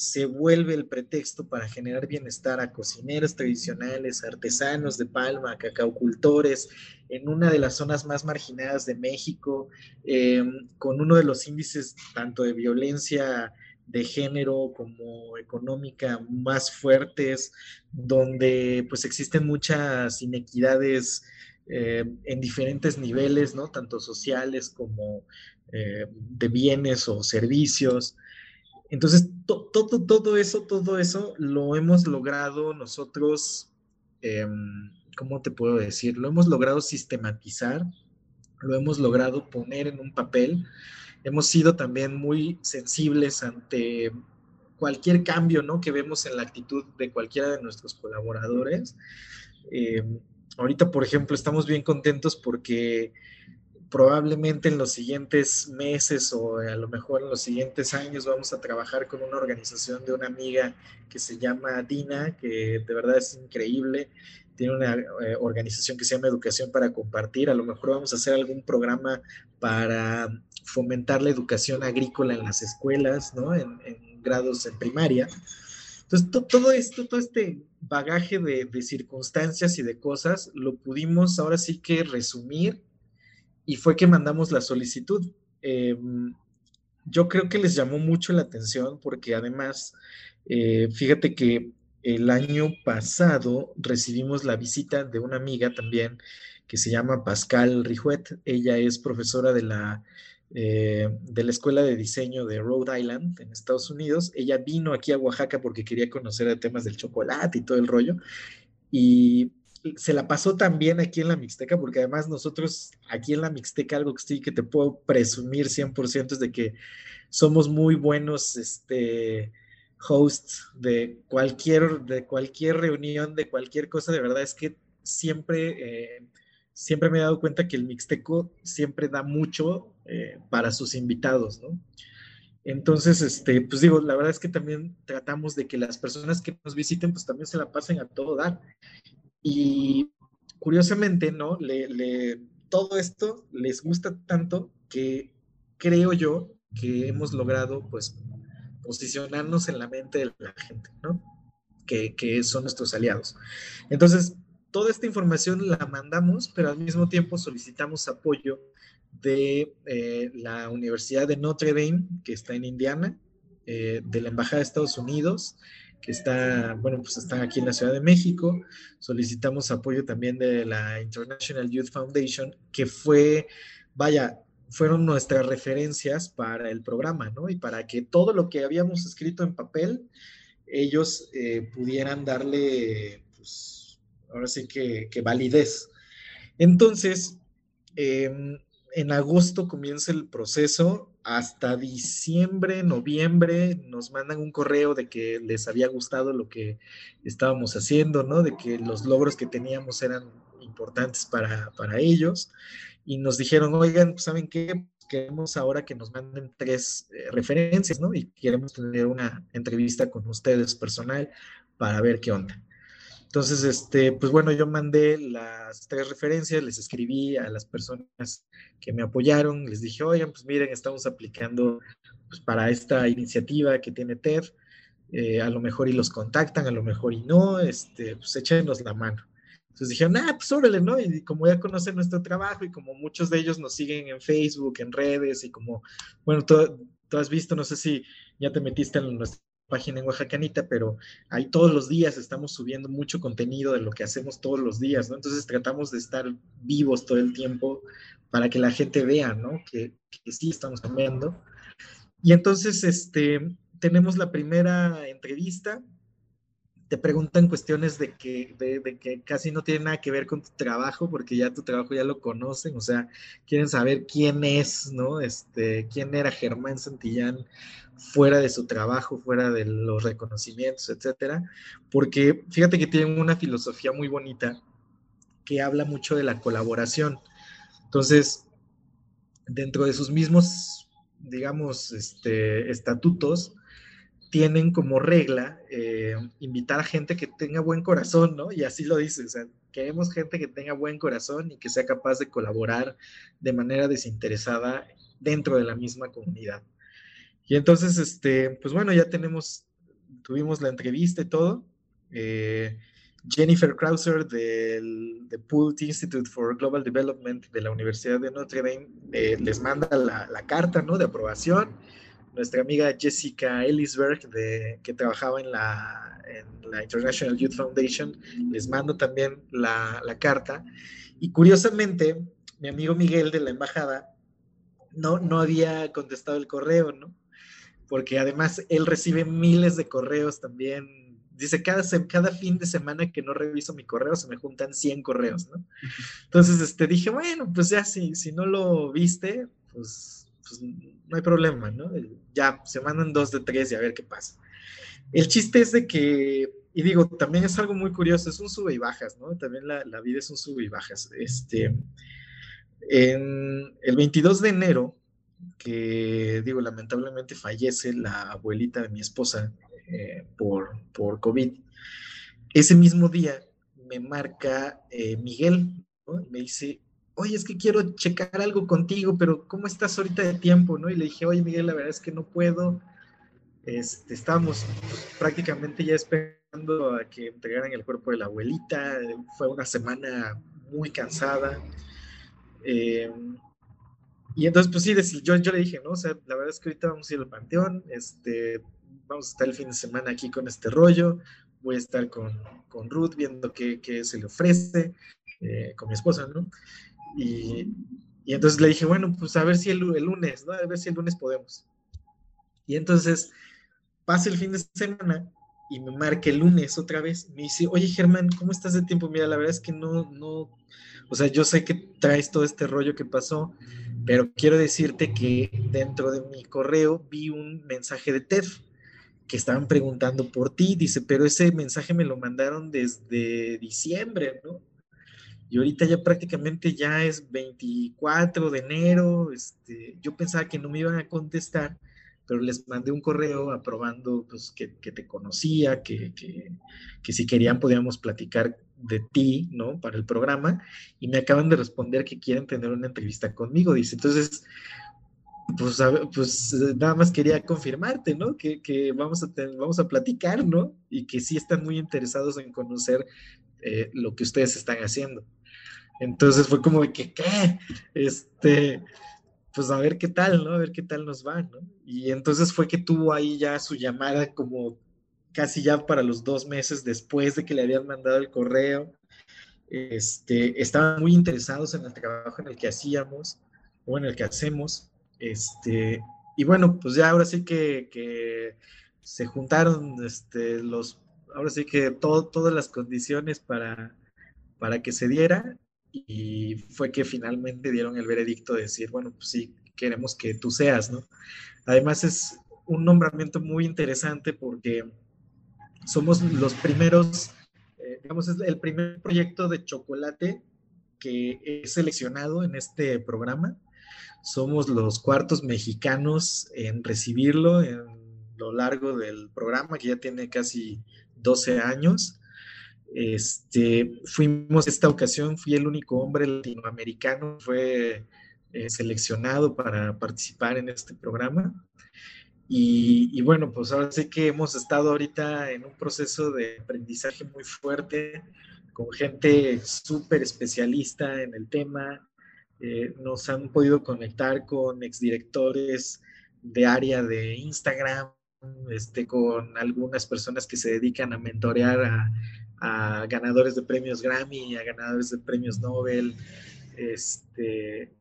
se vuelve el pretexto para generar bienestar a cocineros tradicionales, artesanos de palma, cacaucultores, en una de las zonas más marginadas de México, em, con uno de los índices tanto de violencia de género como económica más fuertes, donde pues existen muchas inequidades eh, en diferentes niveles, ¿no? Tanto sociales como eh, de bienes o servicios. Entonces, todo, eso, todo eso lo hemos logrado nosotros, em, ¿cómo te puedo decir? Lo hemos logrado sistematizar, lo hemos logrado poner en un papel. Hemos sido también muy sensibles ante cualquier cambio ¿no? que vemos en la actitud de cualquiera de nuestros colaboradores. Em, ahorita, por ejemplo, estamos bien contentos porque probablemente en los siguientes meses o a lo mejor en los siguientes años vamos a trabajar con una organización de una amiga que se llama Dina, que de verdad es increíble. Tiene una eh, organización que se llama Educación para Compartir. A lo mejor vamos a hacer algún programa para fomentar la educación agrícola en las escuelas, ¿no? En, grados en primaria. Entonces, todo esto, todo este bagaje de, de circunstancias y de cosas, lo pudimos ahora sí que resumir y fue que mandamos la solicitud. Em, yo creo que les llamó mucho la atención porque además, eh, fíjate que el año pasado recibimos la visita de una amiga también que se llama Pascal Rijuet. Ella es profesora de la, eh, de la Escuela de Diseño de Rhode Island en Estados Unidos. Ella vino aquí a Oaxaca porque quería conocer temas del chocolate y todo el rollo. Y se la pasó también aquí en la Mixteca, porque además nosotros aquí en la Mixteca, algo que sí que te puedo presumir 100% es de que somos muy buenos este, hosts de cualquier, de cualquier reunión, de cualquier cosa, de verdad es que siempre, eh, siempre me he dado cuenta que el Mixteco siempre da mucho eh, para sus invitados, ¿no? Entonces, este, pues digo, la verdad es que también tratamos de que las personas que nos visiten, pues también se la pasen a todo dar. Y curiosamente, ¿no? Le, todo esto les gusta tanto que creo yo que hemos logrado, pues, posicionarnos en la mente de la gente, ¿no? Que, que son nuestros aliados. Entonces, toda esta información la mandamos, pero al mismo tiempo solicitamos apoyo de eh, la Universidad de Notre Dame, que está en Indiana, eh, de la Embajada de Estados Unidos, que está, bueno, pues están aquí en la Ciudad de México. Solicitamos apoyo también de la International Youth Foundation, que fue, vaya, fueron nuestras referencias para el programa, ¿no? Y para que todo lo que habíamos escrito en papel, ellos eh, pudieran darle, pues, ahora sí que, que validez. Entonces, em, en agosto comienza el proceso, hasta diciembre, noviembre nos mandan un correo de que les había gustado lo que estábamos haciendo, ¿no? De que los logros que teníamos eran importantes para, ellos y nos dijeron, oigan, pues, ¿saben qué? Queremos ahora que nos manden tres eh, referencias, ¿no? Y queremos tener una entrevista con ustedes personal para ver qué onda. Entonces, este, pues bueno, yo mandé las tres referencias, les escribí a las personas que me apoyaron, les dije, oigan, pues miren, estamos aplicando pues, para esta iniciativa que tiene TED, eh, a lo mejor y los contactan, a lo mejor y no, este, pues échenos la mano. Entonces dijeron, ah, pues órale, ¿no? Y como ya conocen nuestro trabajo y como muchos de ellos nos siguen en Facebook, en redes y como, bueno, tú, tú has visto, no sé si ya te metiste en nuestra página en Oaxacanita, pero ahí todos los días estamos subiendo mucho contenido de lo que hacemos todos los días, ¿no? Entonces tratamos de estar vivos todo el tiempo para que la gente vea, ¿no? Que, sí estamos cambiando. Y entonces, este, tenemos la primera entrevista te preguntan cuestiones de que, de, que casi no tienen nada que ver con tu trabajo, porque ya tu trabajo ya lo conocen, o sea, quieren saber quién es, ¿no? Este, quién era Germán Santillán fuera de su trabajo, fuera de los reconocimientos, etcétera, porque fíjate que tienen una filosofía muy bonita que habla mucho de la colaboración. Entonces, dentro de sus mismos, digamos, este, estatutos, tienen como regla eh, invitar a gente que tenga buen corazón, ¿no? Y así lo dice, o sea, queremos gente que tenga buen corazón y que sea capaz de colaborar de manera desinteresada dentro de la misma comunidad. Y entonces, este, pues bueno, ya tenemos, tuvimos la entrevista y todo. Eh, Jennifer Krauser del The Pult Institute for Global Development de la Universidad de Notre Dame eh, les manda la, la, carta, ¿no? De aprobación nuestra amiga Jessica Ellisberg, de, que trabajaba en la, en la, International Youth Foundation, les mando también la, la, carta. Y curiosamente, mi amigo Miguel de la embajada no, no había contestado el correo, ¿no? Porque además él recibe miles de correos también. Dice, cada, cada fin de semana que no reviso mi correo se me juntan 100 correos, ¿no? Entonces, este, dije, bueno, pues ya, si, si no lo viste, pues pues no hay problema, ¿no? Ya, se mandan dos de tres y a ver qué pasa. El chiste es de que, y digo, también es algo muy curioso, es un sube y bajas, ¿no? También la, la vida es un sube y bajas. Este, en el 22 de enero, que digo, lamentablemente fallece la abuelita de mi esposa eh, por, por COVID, ese mismo día me marca eh, Miguel, ¿no? me dice, oye, es que quiero checar algo contigo, pero ¿cómo estás ahorita de tiempo? ¿no? Y le dije, oye, Miguel, la verdad es que no puedo. Este, estábamos prácticamente ya esperando a que entregaran el cuerpo de la abuelita. Fue una semana muy cansada. Em, y entonces, pues sí, yo, yo le dije, ¿no? O sea, la verdad es que ahorita vamos a ir al panteón, este, vamos a estar el fin de semana aquí con este rollo, voy a estar con, con Ruth viendo qué, qué se le ofrece, eh, con mi esposa, ¿no? Y, entonces le dije, bueno, pues a ver si el, lunes, ¿no? A ver si el lunes podemos. Y entonces pasa el fin de semana y me marca el lunes otra vez. Me dice, oye Germán, ¿cómo estás de tiempo? Mira, la verdad es que no, no, o sea, yo sé que traes todo este rollo que pasó, pero quiero decirte que dentro de mi correo vi un mensaje de TED que estaban preguntando por ti. Dice, pero ese mensaje me lo mandaron desde diciembre, ¿no? Y ahorita ya prácticamente ya es 24 de enero, este, yo pensaba que no me iban a contestar, pero les mandé un correo aprobando pues, que, que te conocía, que, que, que, si querían podíamos platicar de ti, ¿no? Para el programa, y me acaban de responder que quieren tener una entrevista conmigo, dice. Entonces, pues, pues nada más quería confirmarte, ¿no? Que, que vamos, a vamos a platicar, ¿no? Y que sí están muy interesados en conocer eh, lo que ustedes están haciendo. Entonces fue como de que, ¿qué? Este, pues a ver qué tal, ¿no? A ver qué tal nos va, ¿no? Y entonces fue que tuvo ahí ya su llamada como casi ya para los dos meses después de que le habían mandado el correo. Este, estaban muy interesados en el trabajo en el que hacíamos o en el que hacemos. Este, y bueno, pues ya ahora sí que, que se juntaron este, los, ahora sí que todo, todas las condiciones para, para que se diera y fue que finalmente dieron el veredicto de decir, bueno, pues sí, queremos que tú seas, ¿no? Además es un nombramiento muy interesante porque somos los primeros, eh, digamos, es el primer proyecto de chocolate que es seleccionado en este programa. Somos los cuartos mexicanos en recibirlo en lo largo del programa, que ya tiene casi 12 años. Este, fuimos esta ocasión, fui el único hombre latinoamericano, fue eh, seleccionado para participar en este programa. Y, bueno, pues ahora sé que hemos estado ahorita en un proceso de aprendizaje muy fuerte, con gente súper especialista en el tema. Eh, nos han podido conectar con exdirectores de área de Instagram, este, con algunas personas que se dedican a mentorear a, a ganadores de premios Grammy, a ganadores de premios Nobel. Este,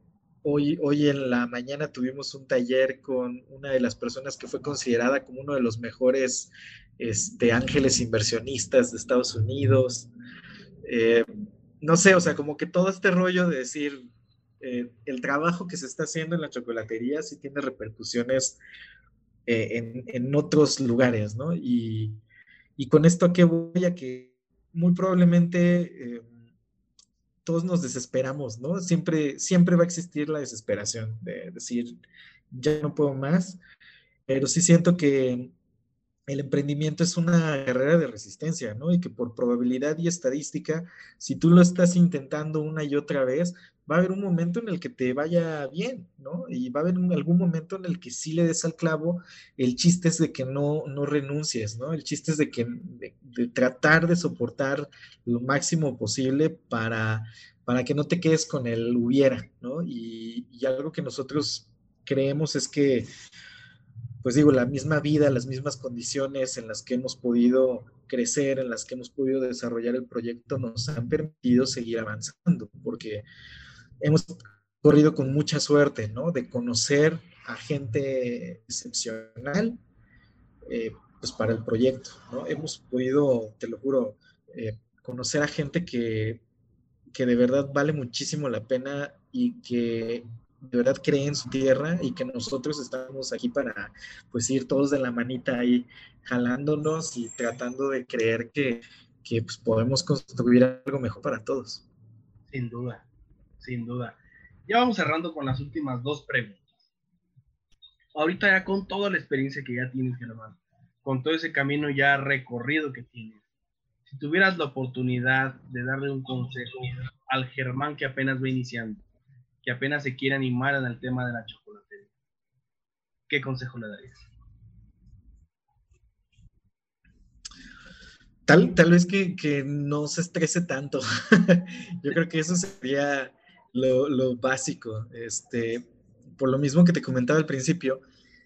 hoy, hoy en la mañana tuvimos un taller con una de las personas que fue considerada como uno de los mejores este, ángeles inversionistas de Estados Unidos. Eh, no sé, o sea, como que todo este rollo de decir, eh, el trabajo que se está haciendo en la chocolatería sí tiene repercusiones eh, en, en, otros lugares, ¿no? Y, y con esto qué voy a que muy probablemente eh, todos nos desesperamos, ¿no? Siempre, siempre va a existir la desesperación de decir, ya no puedo más, pero sí siento que el emprendimiento es una carrera de resistencia, ¿no? Y que por probabilidad y estadística, si tú lo estás intentando una y otra vez, va a haber un momento en el que te vaya bien, ¿no? Y va a haber algún momento en el que sí le des al clavo. El chiste es de que no, no renuncies, ¿no? El chiste es de que de, tratar de soportar lo máximo posible para, para que no te quedes con el hubiera, ¿no? Y, y algo que nosotros creemos es que, pues digo, la misma vida, las mismas condiciones en las que hemos podido crecer, en las que hemos podido desarrollar el proyecto, nos han permitido seguir avanzando, porque hemos corrido con mucha suerte, ¿no? De conocer a gente excepcional, eh, pues para el proyecto, ¿no? Hemos podido, te lo juro, eh, conocer a gente que, que de verdad vale muchísimo la pena y que de verdad cree en su tierra y que nosotros estamos aquí para pues ir todos de la manita ahí jalándonos y tratando de creer que, que pues, podemos construir algo mejor para todos.
Sin duda, sin duda. Ya vamos cerrando con las últimas dos preguntas. Ahorita ya con toda la experiencia que ya tienes, Germán, con todo ese camino ya recorrido que tienes, si tuvieras la oportunidad de darle un consejo al Germán que apenas va iniciando, que apenas se quiere animar en el tema de la chocolatería, ¿qué consejo le darías?
Tal, tal vez que, que no se estrese tanto. Yo creo que eso sería lo, básico. Este, por lo mismo que te comentaba al principio,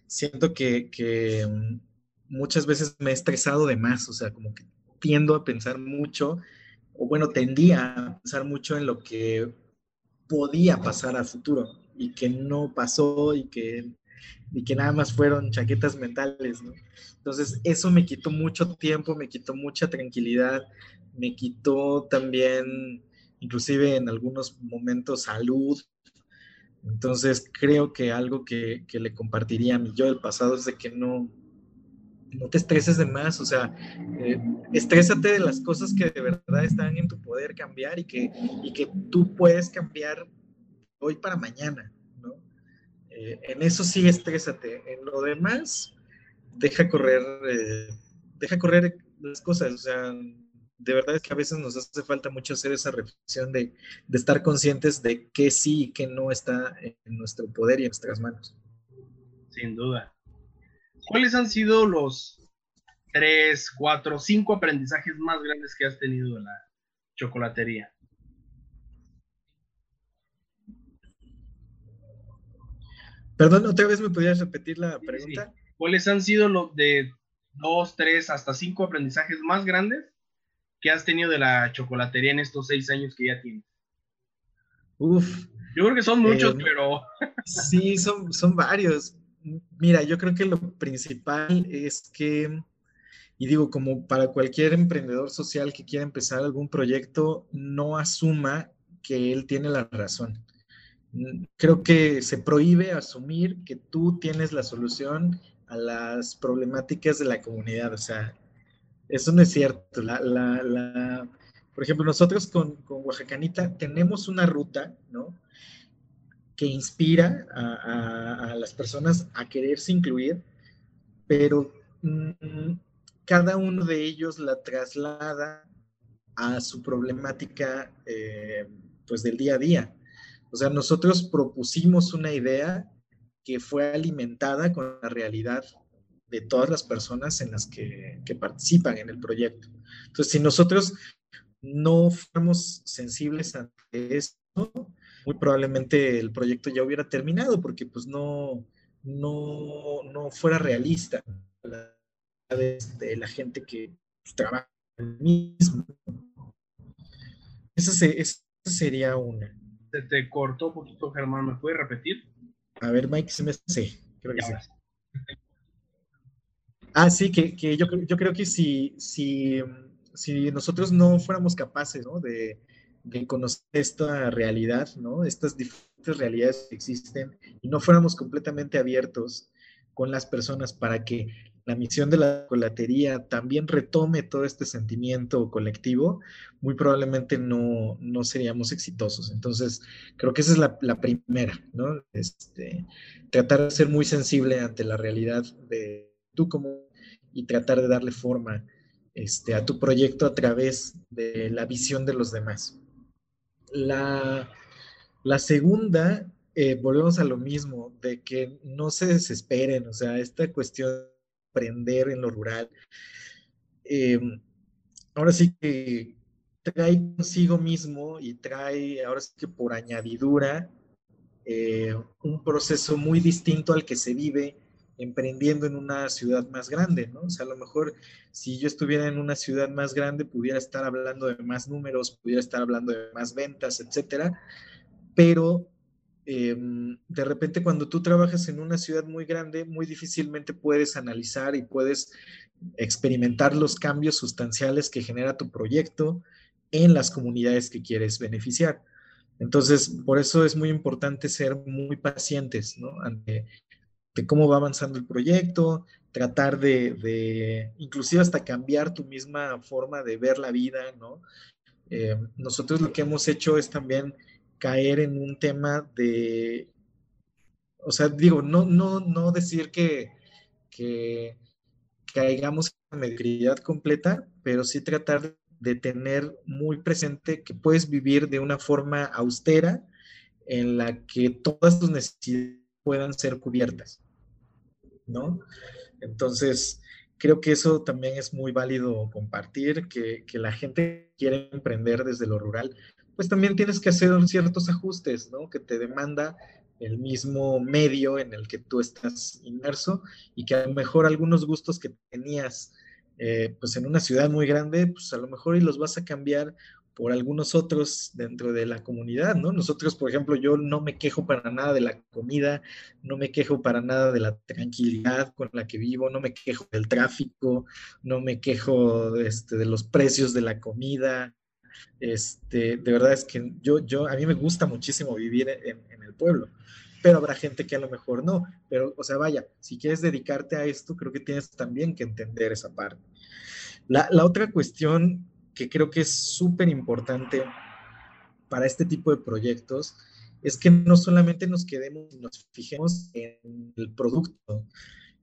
siento que, mm, muchas veces me he estresado de más, o sea, como que tiendo a pensar mucho, o bueno, tendía a pensar mucho en lo que podía pasar a futuro y que no pasó y que, y que nada más fueron chaquetas mentales, Entonces, eso me quitó mucho tiempo, me quitó mucha tranquilidad, me quitó también inclusive en algunos momentos salud. Entonces creo que algo que, le compartiría a mi yo del pasado es de que no, no te estreses de más, o sea, eh, estrésate de las cosas que de verdad están en tu poder cambiar y que, y que tú puedes cambiar hoy para mañana, ¿no? Eh, en eso sí estrésate, en lo demás, deja correr, eh, deja correr las cosas, o sea, de verdad es que a veces nos hace falta mucho hacer esa reflexión de, estar conscientes de qué sí y qué no está en nuestro poder y en nuestras manos.
Sin duda. ¿Cuáles han sido los tres, cuatro, cinco aprendizajes más grandes que has tenido en la chocolatería?
Perdón, otra vez me podrías repetir la pregunta.
¿Cuáles han sido los de dos, tres, hasta cinco aprendizajes más grandes que has tenido de la chocolatería en estos seis años que ya tienes?
Uf.
Yo creo que son muchos, eh, pero.
sí, son, son varios. Mira, yo creo que lo principal es que, y digo, como para cualquier emprendedor social que quiera empezar algún proyecto, no asuma que él tiene la razón. Creo que se prohíbe asumir que tú tienes la solución a las problemáticas de la comunidad. O sea, eso no es cierto. La, por ejemplo, nosotros con, con Oaxacanita tenemos una ruta, ¿no? que inspira a, las personas a quererse incluir, pero mm, cada uno de ellos la traslada a su problemática eh, pues del día a día. O sea, nosotros propusimos una idea que fue alimentada con la realidad de todas las personas en las que, que participan en el proyecto. Entonces, si nosotros no fuéramos sensibles ante esto, muy probablemente el proyecto ya hubiera terminado porque pues no, no, no fuera realista la, de, la gente que pues, trabaja en el mismo. Esa, sería una.
Se te cortó un poquito, Germán. ¿Me puedes repetir?
A ver, Mike, se me sí, creo que sí. Ah, sí, que, yo, creo que si, nosotros no fuéramos capaces de, conocer esta realidad, ¿no? Estas diferentes realidades que existen y no fuéramos completamente abiertos con las personas para que la misión de la colatería también retome todo este sentimiento colectivo, muy probablemente no, no seríamos exitosos. Entonces, creo que esa es la, la, primera, ¿no? Este, tratar de ser muy sensible ante la realidad de tú como y tratar de darle forma este, a tu proyecto a través de la visión de los demás. La, segunda, eh, volvemos a lo mismo, de que no se desesperen, o sea, esta cuestión de aprender en lo rural, eh, ahora sí que trae consigo mismo y trae, ahora sí que por añadidura, eh, un proceso muy distinto al que se vive emprendiendo en una ciudad más grande, ¿no? O sea, a lo mejor si yo estuviera en una ciudad más grande, pudiera estar hablando de más números, pudiera estar hablando de más ventas, etcétera, pero em, de repente cuando tú trabajas en una ciudad muy grande, muy difícilmente puedes analizar y puedes experimentar los cambios sustanciales que genera tu proyecto en las comunidades que quieres beneficiar. Entonces, por eso es muy importante ser muy pacientes, ¿no? Ante de cómo va avanzando el proyecto, tratar de, inclusive hasta cambiar tu misma forma de ver la vida, ¿no? Eh, nosotros lo que hemos hecho es también caer en un tema de, o sea, digo, no, no, no decir que, que caigamos en la mediocridad completa, pero sí tratar de tener muy presente que puedes vivir de una forma austera en la que todas tus necesidades puedan ser cubiertas, ¿no? Entonces, creo que eso también es muy válido compartir, que, la gente quiere emprender desde lo rural, pues también tienes que hacer ciertos ajustes, ¿no? Que te demanda el mismo medio en el que tú estás inmerso y que a lo mejor algunos gustos que tenías eh, pues en una ciudad muy grande, pues a lo mejor y los vas a cambiar por algunos otros dentro de la comunidad, ¿no? Nosotros, por ejemplo, yo no me quejo para nada de la comida, no me quejo para nada de la tranquilidad con la que vivo, no me quejo del tráfico, no me quejo este, de los precios de la comida. Este, de verdad es que yo, yo, a mí me gusta muchísimo vivir en, en el pueblo, pero habrá gente que a lo mejor no. Pero, o sea, vaya, si quieres dedicarte a esto, creo que tienes también que entender esa parte. La, la otra cuestión que creo que es súper importante para este tipo de proyectos es que no solamente nos quedemos, nos fijemos en el producto.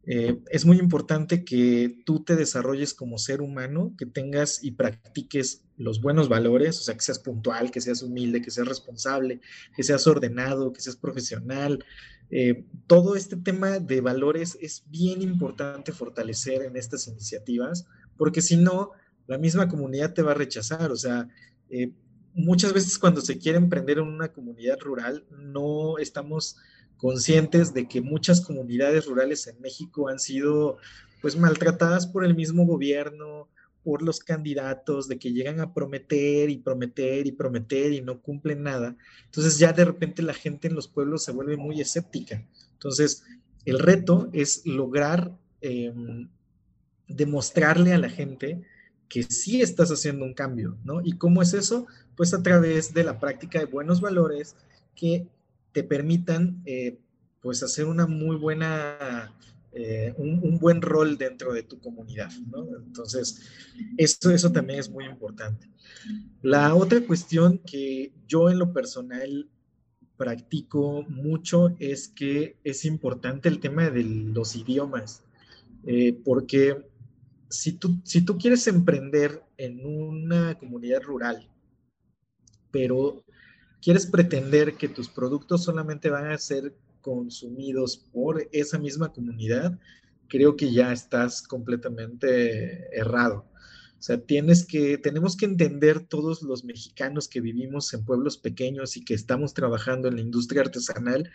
eh, es muy importante que tú te desarrolles como ser humano, que tengas y practiques los buenos valores, o sea, que seas puntual, que seas humilde, que seas responsable, que seas ordenado, que seas profesional. Eh, todo este tema de valores es bien importante fortalecer en estas iniciativas, porque si no, la misma comunidad te va a rechazar. O sea, eh, muchas veces cuando se quiere emprender en una comunidad rural, no estamos conscientes de que muchas comunidades rurales en México han sido pues maltratadas por el mismo gobierno, por los candidatos, de que llegan a prometer y prometer y prometer y no cumplen nada. Entonces ya de repente la gente en los pueblos se vuelve muy escéptica. Entonces el reto es lograr em, demostrarle a la gente que sí estás haciendo un cambio, ¿no? ¿Y cómo es eso? Pues a través de la práctica de buenos valores que te permitan eh, pues hacer una muy buena, eh, un, buen rol dentro de tu comunidad, ¿no? Entonces, eso, eso también es muy importante. La otra cuestión que yo en lo personal practico mucho es que es importante el tema de los idiomas, eh, porque si tú, si tú quieres emprender en una comunidad rural, pero quieres pretender que tus productos solamente van a ser consumidos por esa misma comunidad, creo que ya estás completamente errado. O sea, tienes que, tenemos que entender todos los mexicanos que vivimos en pueblos pequeños y que estamos trabajando en la industria artesanal,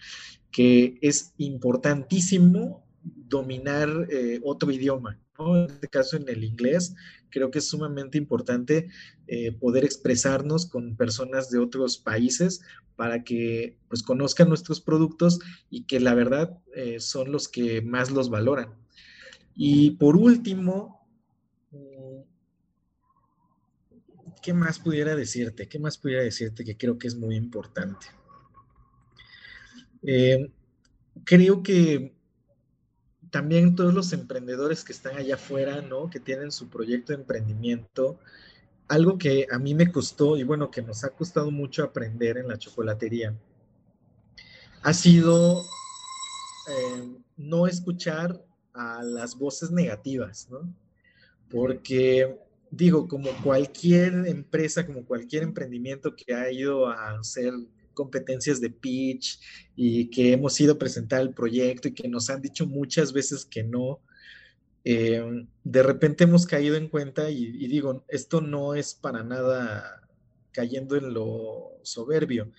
que es importantísimo dominar eh, otro idioma. En este caso, en el inglés, creo que es sumamente importante eh, poder expresarnos con personas de otros países para que pues conozcan nuestros productos y que la verdad eh, son los que más los valoran. Y por último, mm, ¿qué más pudiera decirte? ¿Qué más pudiera decirte que creo que es muy importante? Creo que también todos los emprendedores que están allá afuera, ¿no? Que tienen su proyecto de emprendimiento. Algo que a mí me costó y bueno, que nos ha costado mucho aprender en la chocolatería, ha sido eh, no escuchar a las voces negativas, ¿no? Porque digo, como cualquier empresa, como cualquier emprendimiento que ha ido a hacer competencias de pitch y que hemos ido a presentar el proyecto y que nos han dicho muchas veces que no, eh, de repente hemos caído en cuenta y, y, digo, esto no es para nada cayendo en lo soberbio,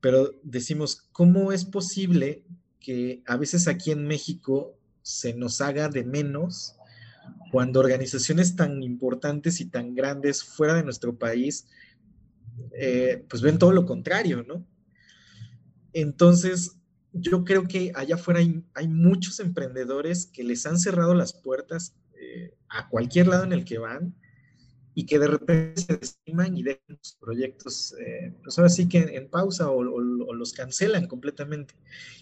pero decimos, ¿cómo es posible que a veces aquí en México se nos haga de menos cuando organizaciones tan importantes y tan grandes fuera de nuestro país eh, pues ven todo lo contrario, ¿no? Entonces, yo creo que allá afuera hay, muchos emprendedores que les han cerrado las puertas eh, a cualquier lado en el que van y que de repente se desestiman y dejan sus proyectos, eh, pues ahora sí que en, pausa o, los cancelan completamente.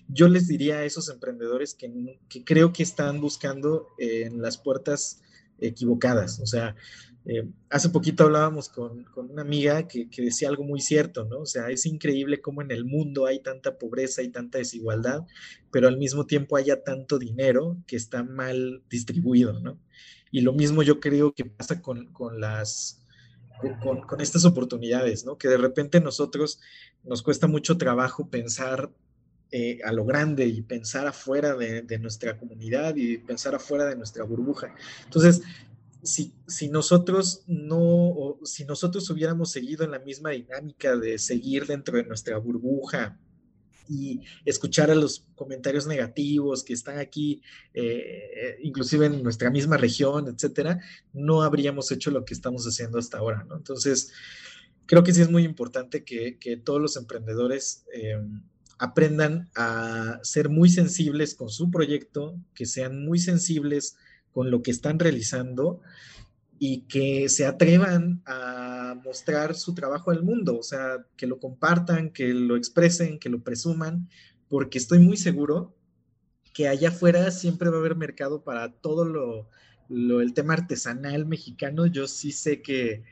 Yo les diría a esos emprendedores que, creo que están buscando en las puertas equivocadas, o sea, eh, hace poquito hablábamos con, una amiga que, decía algo muy cierto, ¿no? O sea, es increíble cómo en el mundo hay tanta pobreza y tanta desigualdad, pero al mismo tiempo haya tanto dinero que está mal distribuido, ¿no? Y lo mismo yo creo que pasa con, las, con, estas oportunidades, ¿no? Que de repente nosotros nos cuesta mucho trabajo pensar eh, a lo grande y pensar afuera de, de, nuestra comunidad y pensar afuera de nuestra burbuja. Entonces, si, nosotros no, si nosotros hubiéramos seguido en la misma dinámica de seguir dentro de nuestra burbuja y escuchar a los comentarios negativos que están aquí, eh, inclusive en nuestra misma región, etcétera, no habríamos hecho lo que estamos haciendo hasta ahora. Entonces, creo que sí es muy importante que, todos los emprendedores em, aprendan a ser muy sensibles con su proyecto, que sean muy sensibles con lo que están realizando y que se atrevan a mostrar su trabajo al mundo, o sea, que lo compartan, que lo expresen, que lo presuman, porque estoy muy seguro que allá afuera siempre va a haber mercado para todo lo, el tema artesanal mexicano. Yo sí sé que,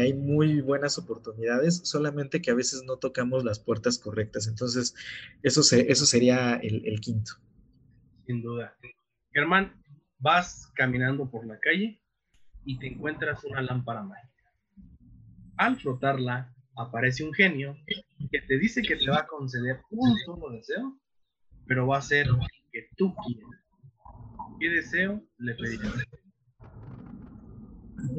hay muy buenas oportunidades, solamente que a veces no tocamos las puertas correctas. Entonces, eso, eso sería el, el quinto.
Sin duda. Germán, vas caminando por la calle y te encuentras una lámpara mágica. Al frotarla, aparece un genio que te dice que te va a conceder un solo deseo, pero va a ser que tú quieras. ¿Qué deseo le pedirías?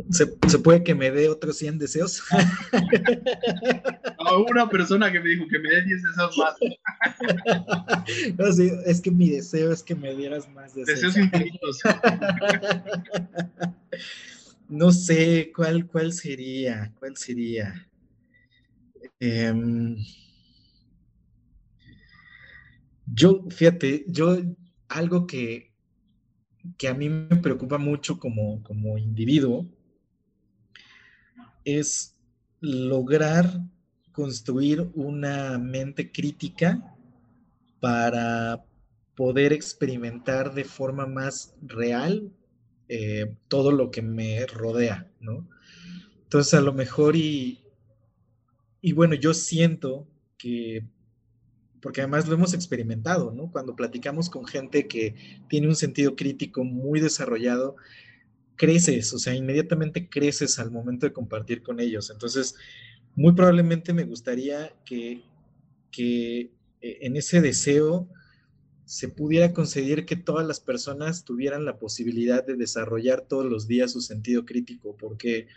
¿Se, puede que me dé otros 100 deseos?
A una persona que me dijo que me dé 10 deseos más.
No, sí, es que mi deseo es que me dieras más deseos. Deseos infinitos. No sé cuál, cuál sería, cuál sería. Em, yo, fíjate, yo algo que, que a mí me preocupa mucho como, como individuo es lograr construir una mente crítica para poder experimentar de forma más real eh, todo lo que me rodea, ¿no? Entonces a lo mejor y, y bueno, yo siento que, porque además lo hemos experimentado, ¿no? Cuando platicamos con gente que tiene un sentido crítico muy desarrollado, creces, o sea, inmediatamente creces al momento de compartir con ellos. Entonces, muy probablemente me gustaría que, que eh, en ese deseo se pudiera conseguir que todas las personas tuvieran la posibilidad de desarrollar todos los días su sentido crítico, porque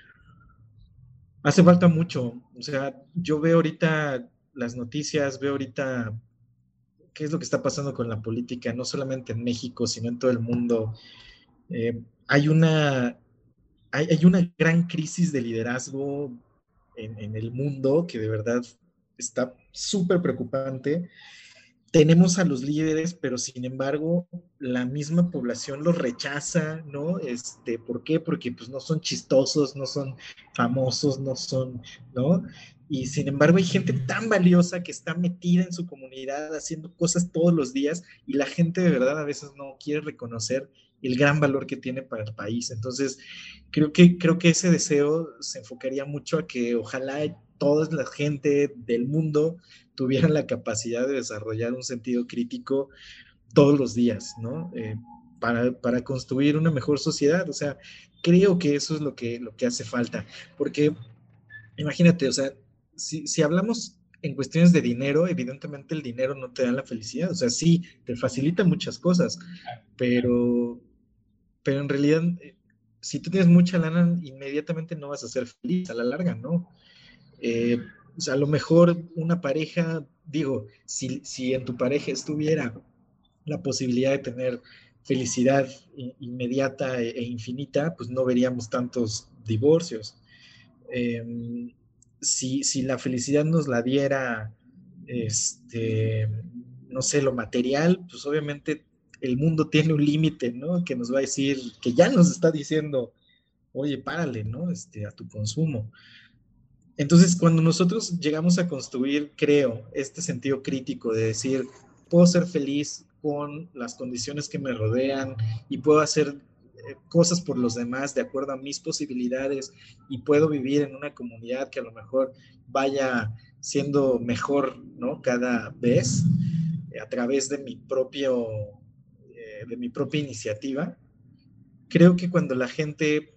hace falta mucho. O sea, yo veo ahorita las noticias, veo ahorita qué es lo que está pasando con la política, no solamente en México, sino en todo el mundo. Eh, hay, una, hay, una gran crisis de liderazgo en, el mundo que de verdad está súper preocupante. Tenemos a los líderes, pero sin embargo la misma población los rechaza, ¿no? Este, ¿Por qué? Porque pues no son chistosos, no son famosos, no son, ¿no? Y sin embargo hay gente tan valiosa que está metida en su comunidad haciendo cosas todos los días y la gente de verdad a veces no quiere reconocer el gran valor que tiene para el país. Entonces, creo que, creo que ese deseo se enfocaría mucho a que ojalá toda la gente del mundo tuvieran la capacidad de desarrollar un sentido crítico todos los días, ¿no? Eh, para, para, construir una mejor sociedad. O sea, creo que eso es lo que, lo que hace falta. Porque, imagínate, o sea, si, si hablamos en cuestiones de dinero, evidentemente el dinero no te da la felicidad. O sea, sí, te facilita muchas cosas, pero pero en realidad, eh, si tú tienes mucha lana, inmediatamente no vas a ser feliz a la larga, ¿no? Eh, o sea, a lo mejor una pareja, digo, si, si en tu pareja estuviera la posibilidad de tener felicidad inmediata e, e, infinita, pues no veríamos tantos divorcios. Em, si, si, la felicidad nos la diera, este, no sé, lo material, pues obviamente el mundo tiene un límite, ¿no? Que nos va a decir, que ya nos está diciendo, oye, párale, ¿no? Este, a tu consumo. Entonces, cuando nosotros llegamos a construir, creo, este sentido crítico de decir, puedo ser feliz con las condiciones que me rodean y puedo hacer eh, cosas por los demás de acuerdo a mis posibilidades y puedo vivir en una comunidad que a lo mejor vaya siendo mejor, ¿no? Cada vez a través de mi propio de mi propia iniciativa, creo que cuando la gente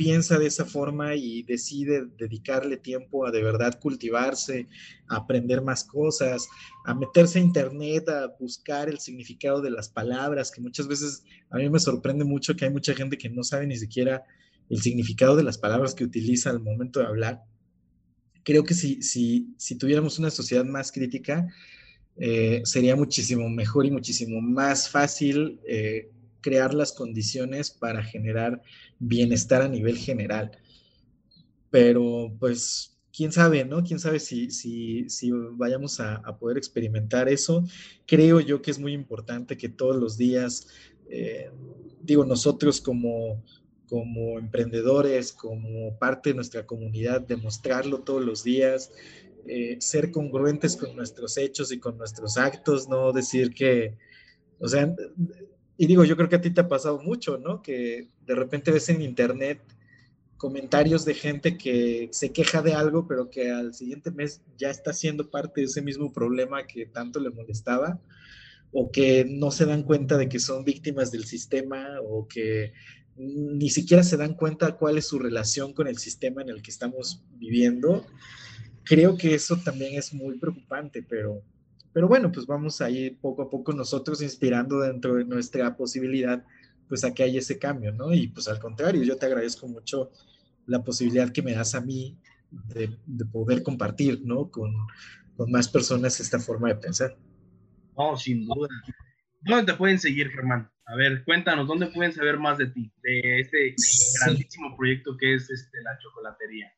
piensa de esa forma y decide dedicarle tiempo a de verdad cultivarse, a aprender más cosas, a meterse a internet, a buscar el significado de las palabras, que muchas veces a mí me sorprende mucho que hay mucha gente que no sabe ni siquiera el significado de las palabras que utiliza al momento de hablar. Creo que si, si, si tuviéramos una sociedad más crítica, eh, sería muchísimo mejor y muchísimo más fácil eh, crear las condiciones para generar bienestar a nivel general. Pero pues, quién sabe, ¿no? Quién sabe si, si, si vayamos a, poder experimentar eso. Creo yo que es muy importante que todos los días, eh, digo, nosotros como, como emprendedores, como parte de nuestra comunidad, demostrarlo todos los días, eh, ser congruentes con nuestros hechos y con nuestros actos, no decir que, o sea, y digo, yo creo que a ti te ha pasado mucho, ¿no? Que de repente ves en internet comentarios de gente que se queja de algo, pero que al siguiente mes ya está siendo parte de ese mismo problema que tanto le molestaba. o que no se dan cuenta de que son víctimas del sistema o que ni siquiera se dan cuenta cuál es su relación con el sistema en el que estamos viviendo. Creo que eso también es muy preocupante, pero, pero bueno, pues vamos a ir poco a poco nosotros inspirando dentro de nuestra posibilidad, pues a que haya ese cambio, ¿no? Y pues al contrario, yo te agradezco mucho la posibilidad que me das a mí de, poder compartir, ¿no? Con, con más personas esta forma de pensar.
Oh, sin duda. ¿Dónde te pueden seguir, Germán? A ver, cuéntanos, ¿dónde pueden saber más de ti, de este grandísimo proyecto que es este, la chocolatería?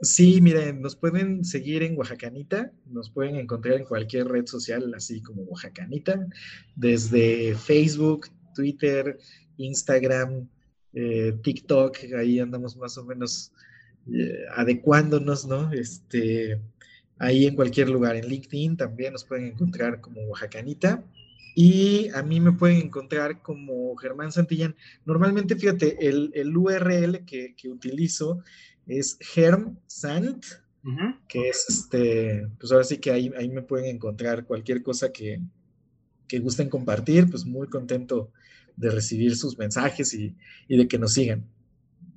Sí, miren, nos pueden seguir en Oaxacanita, nos pueden encontrar en cualquier red social, así como Oaxacanita, desde Facebook, Twitter, Instagram, eh, TikTok, ahí andamos más o menos eh, adecuándonos, ¿no? Este, ahí en cualquier lugar, en LinkedIn también nos pueden encontrar como Oaxacanita. Y a mí me pueden encontrar como Germán Santillán. Normalmente, fíjate, el, URL que, utilizo es germsant, que es este, pues ahora sí que ahí, ahí me pueden encontrar cualquier cosa que, que gusten compartir, pues muy contento de recibir sus mensajes y, y, de que nos sigan.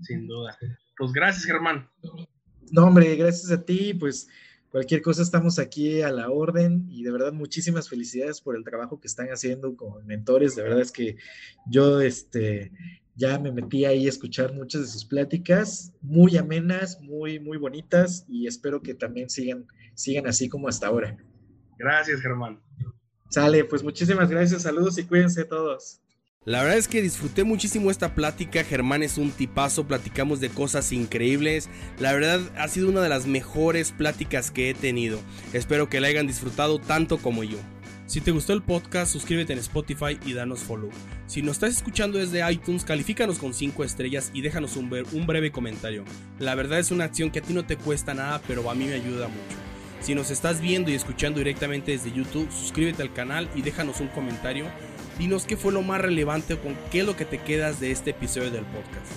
Sin duda. Pues gracias, Germán.
No, hombre, gracias a ti, pues Cualquier cosa estamos aquí a la orden y de verdad muchísimas felicidades por el trabajo que están haciendo con mentores. De verdad es que yo este, ya me metí ahí a escuchar muchas de sus pláticas, muy amenas, muy, muy bonitas y espero que también sigan, sigan así como hasta ahora.
Gracias, Germán.
Sale, pues muchísimas gracias, saludos y cuídense todos.
La verdad es que disfruté muchísimo esta plática, Germán es un tipazo, platicamos de cosas increíbles, la verdad ha sido una de las mejores pláticas que he tenido, espero que la hayan disfrutado tanto como yo. Si te gustó el podcast, suscríbete en Spotify y danos follow. Si nos estás escuchando desde iTunes, califícanos con 5 estrellas y déjanos un, breve comentario. La verdad es una acción que a ti no te cuesta nada, pero a mí me ayuda mucho. Si nos estás viendo y escuchando directamente desde YouTube, suscríbete al canal y déjanos un comentario Dinos qué fue lo más relevante o con qué es lo que te quedas de este episodio del podcast.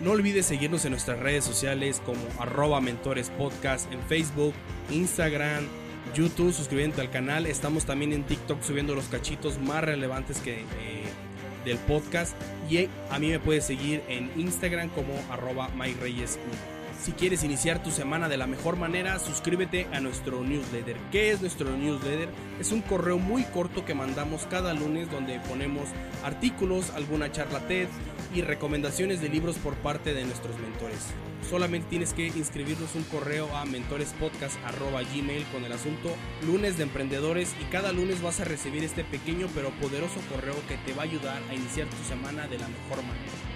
No olvides seguirnos en nuestras redes sociales como arroba mentorespodcast en Facebook, Instagram, YouTube, suscribiendo al canal. Estamos también en TikTok subiendo los cachitos más relevantes que, eh, del podcast. Y a mí me puedes seguir en Instagram como arroba myreyes1. Si quieres iniciar tu semana de la mejor manera, suscríbete a nuestro newsletter. ¿Qué es nuestro newsletter? Es un correo muy corto que mandamos cada lunes donde ponemos artículos, alguna charla TED y recomendaciones de libros por parte de nuestros mentores. Solamente tienes que inscribirnos un correo a mentorespodcast.gmail con el asunto lunes de emprendedores y cada lunes vas a recibir este pequeño pero poderoso correo que te va a ayudar a iniciar tu semana de la mejor manera.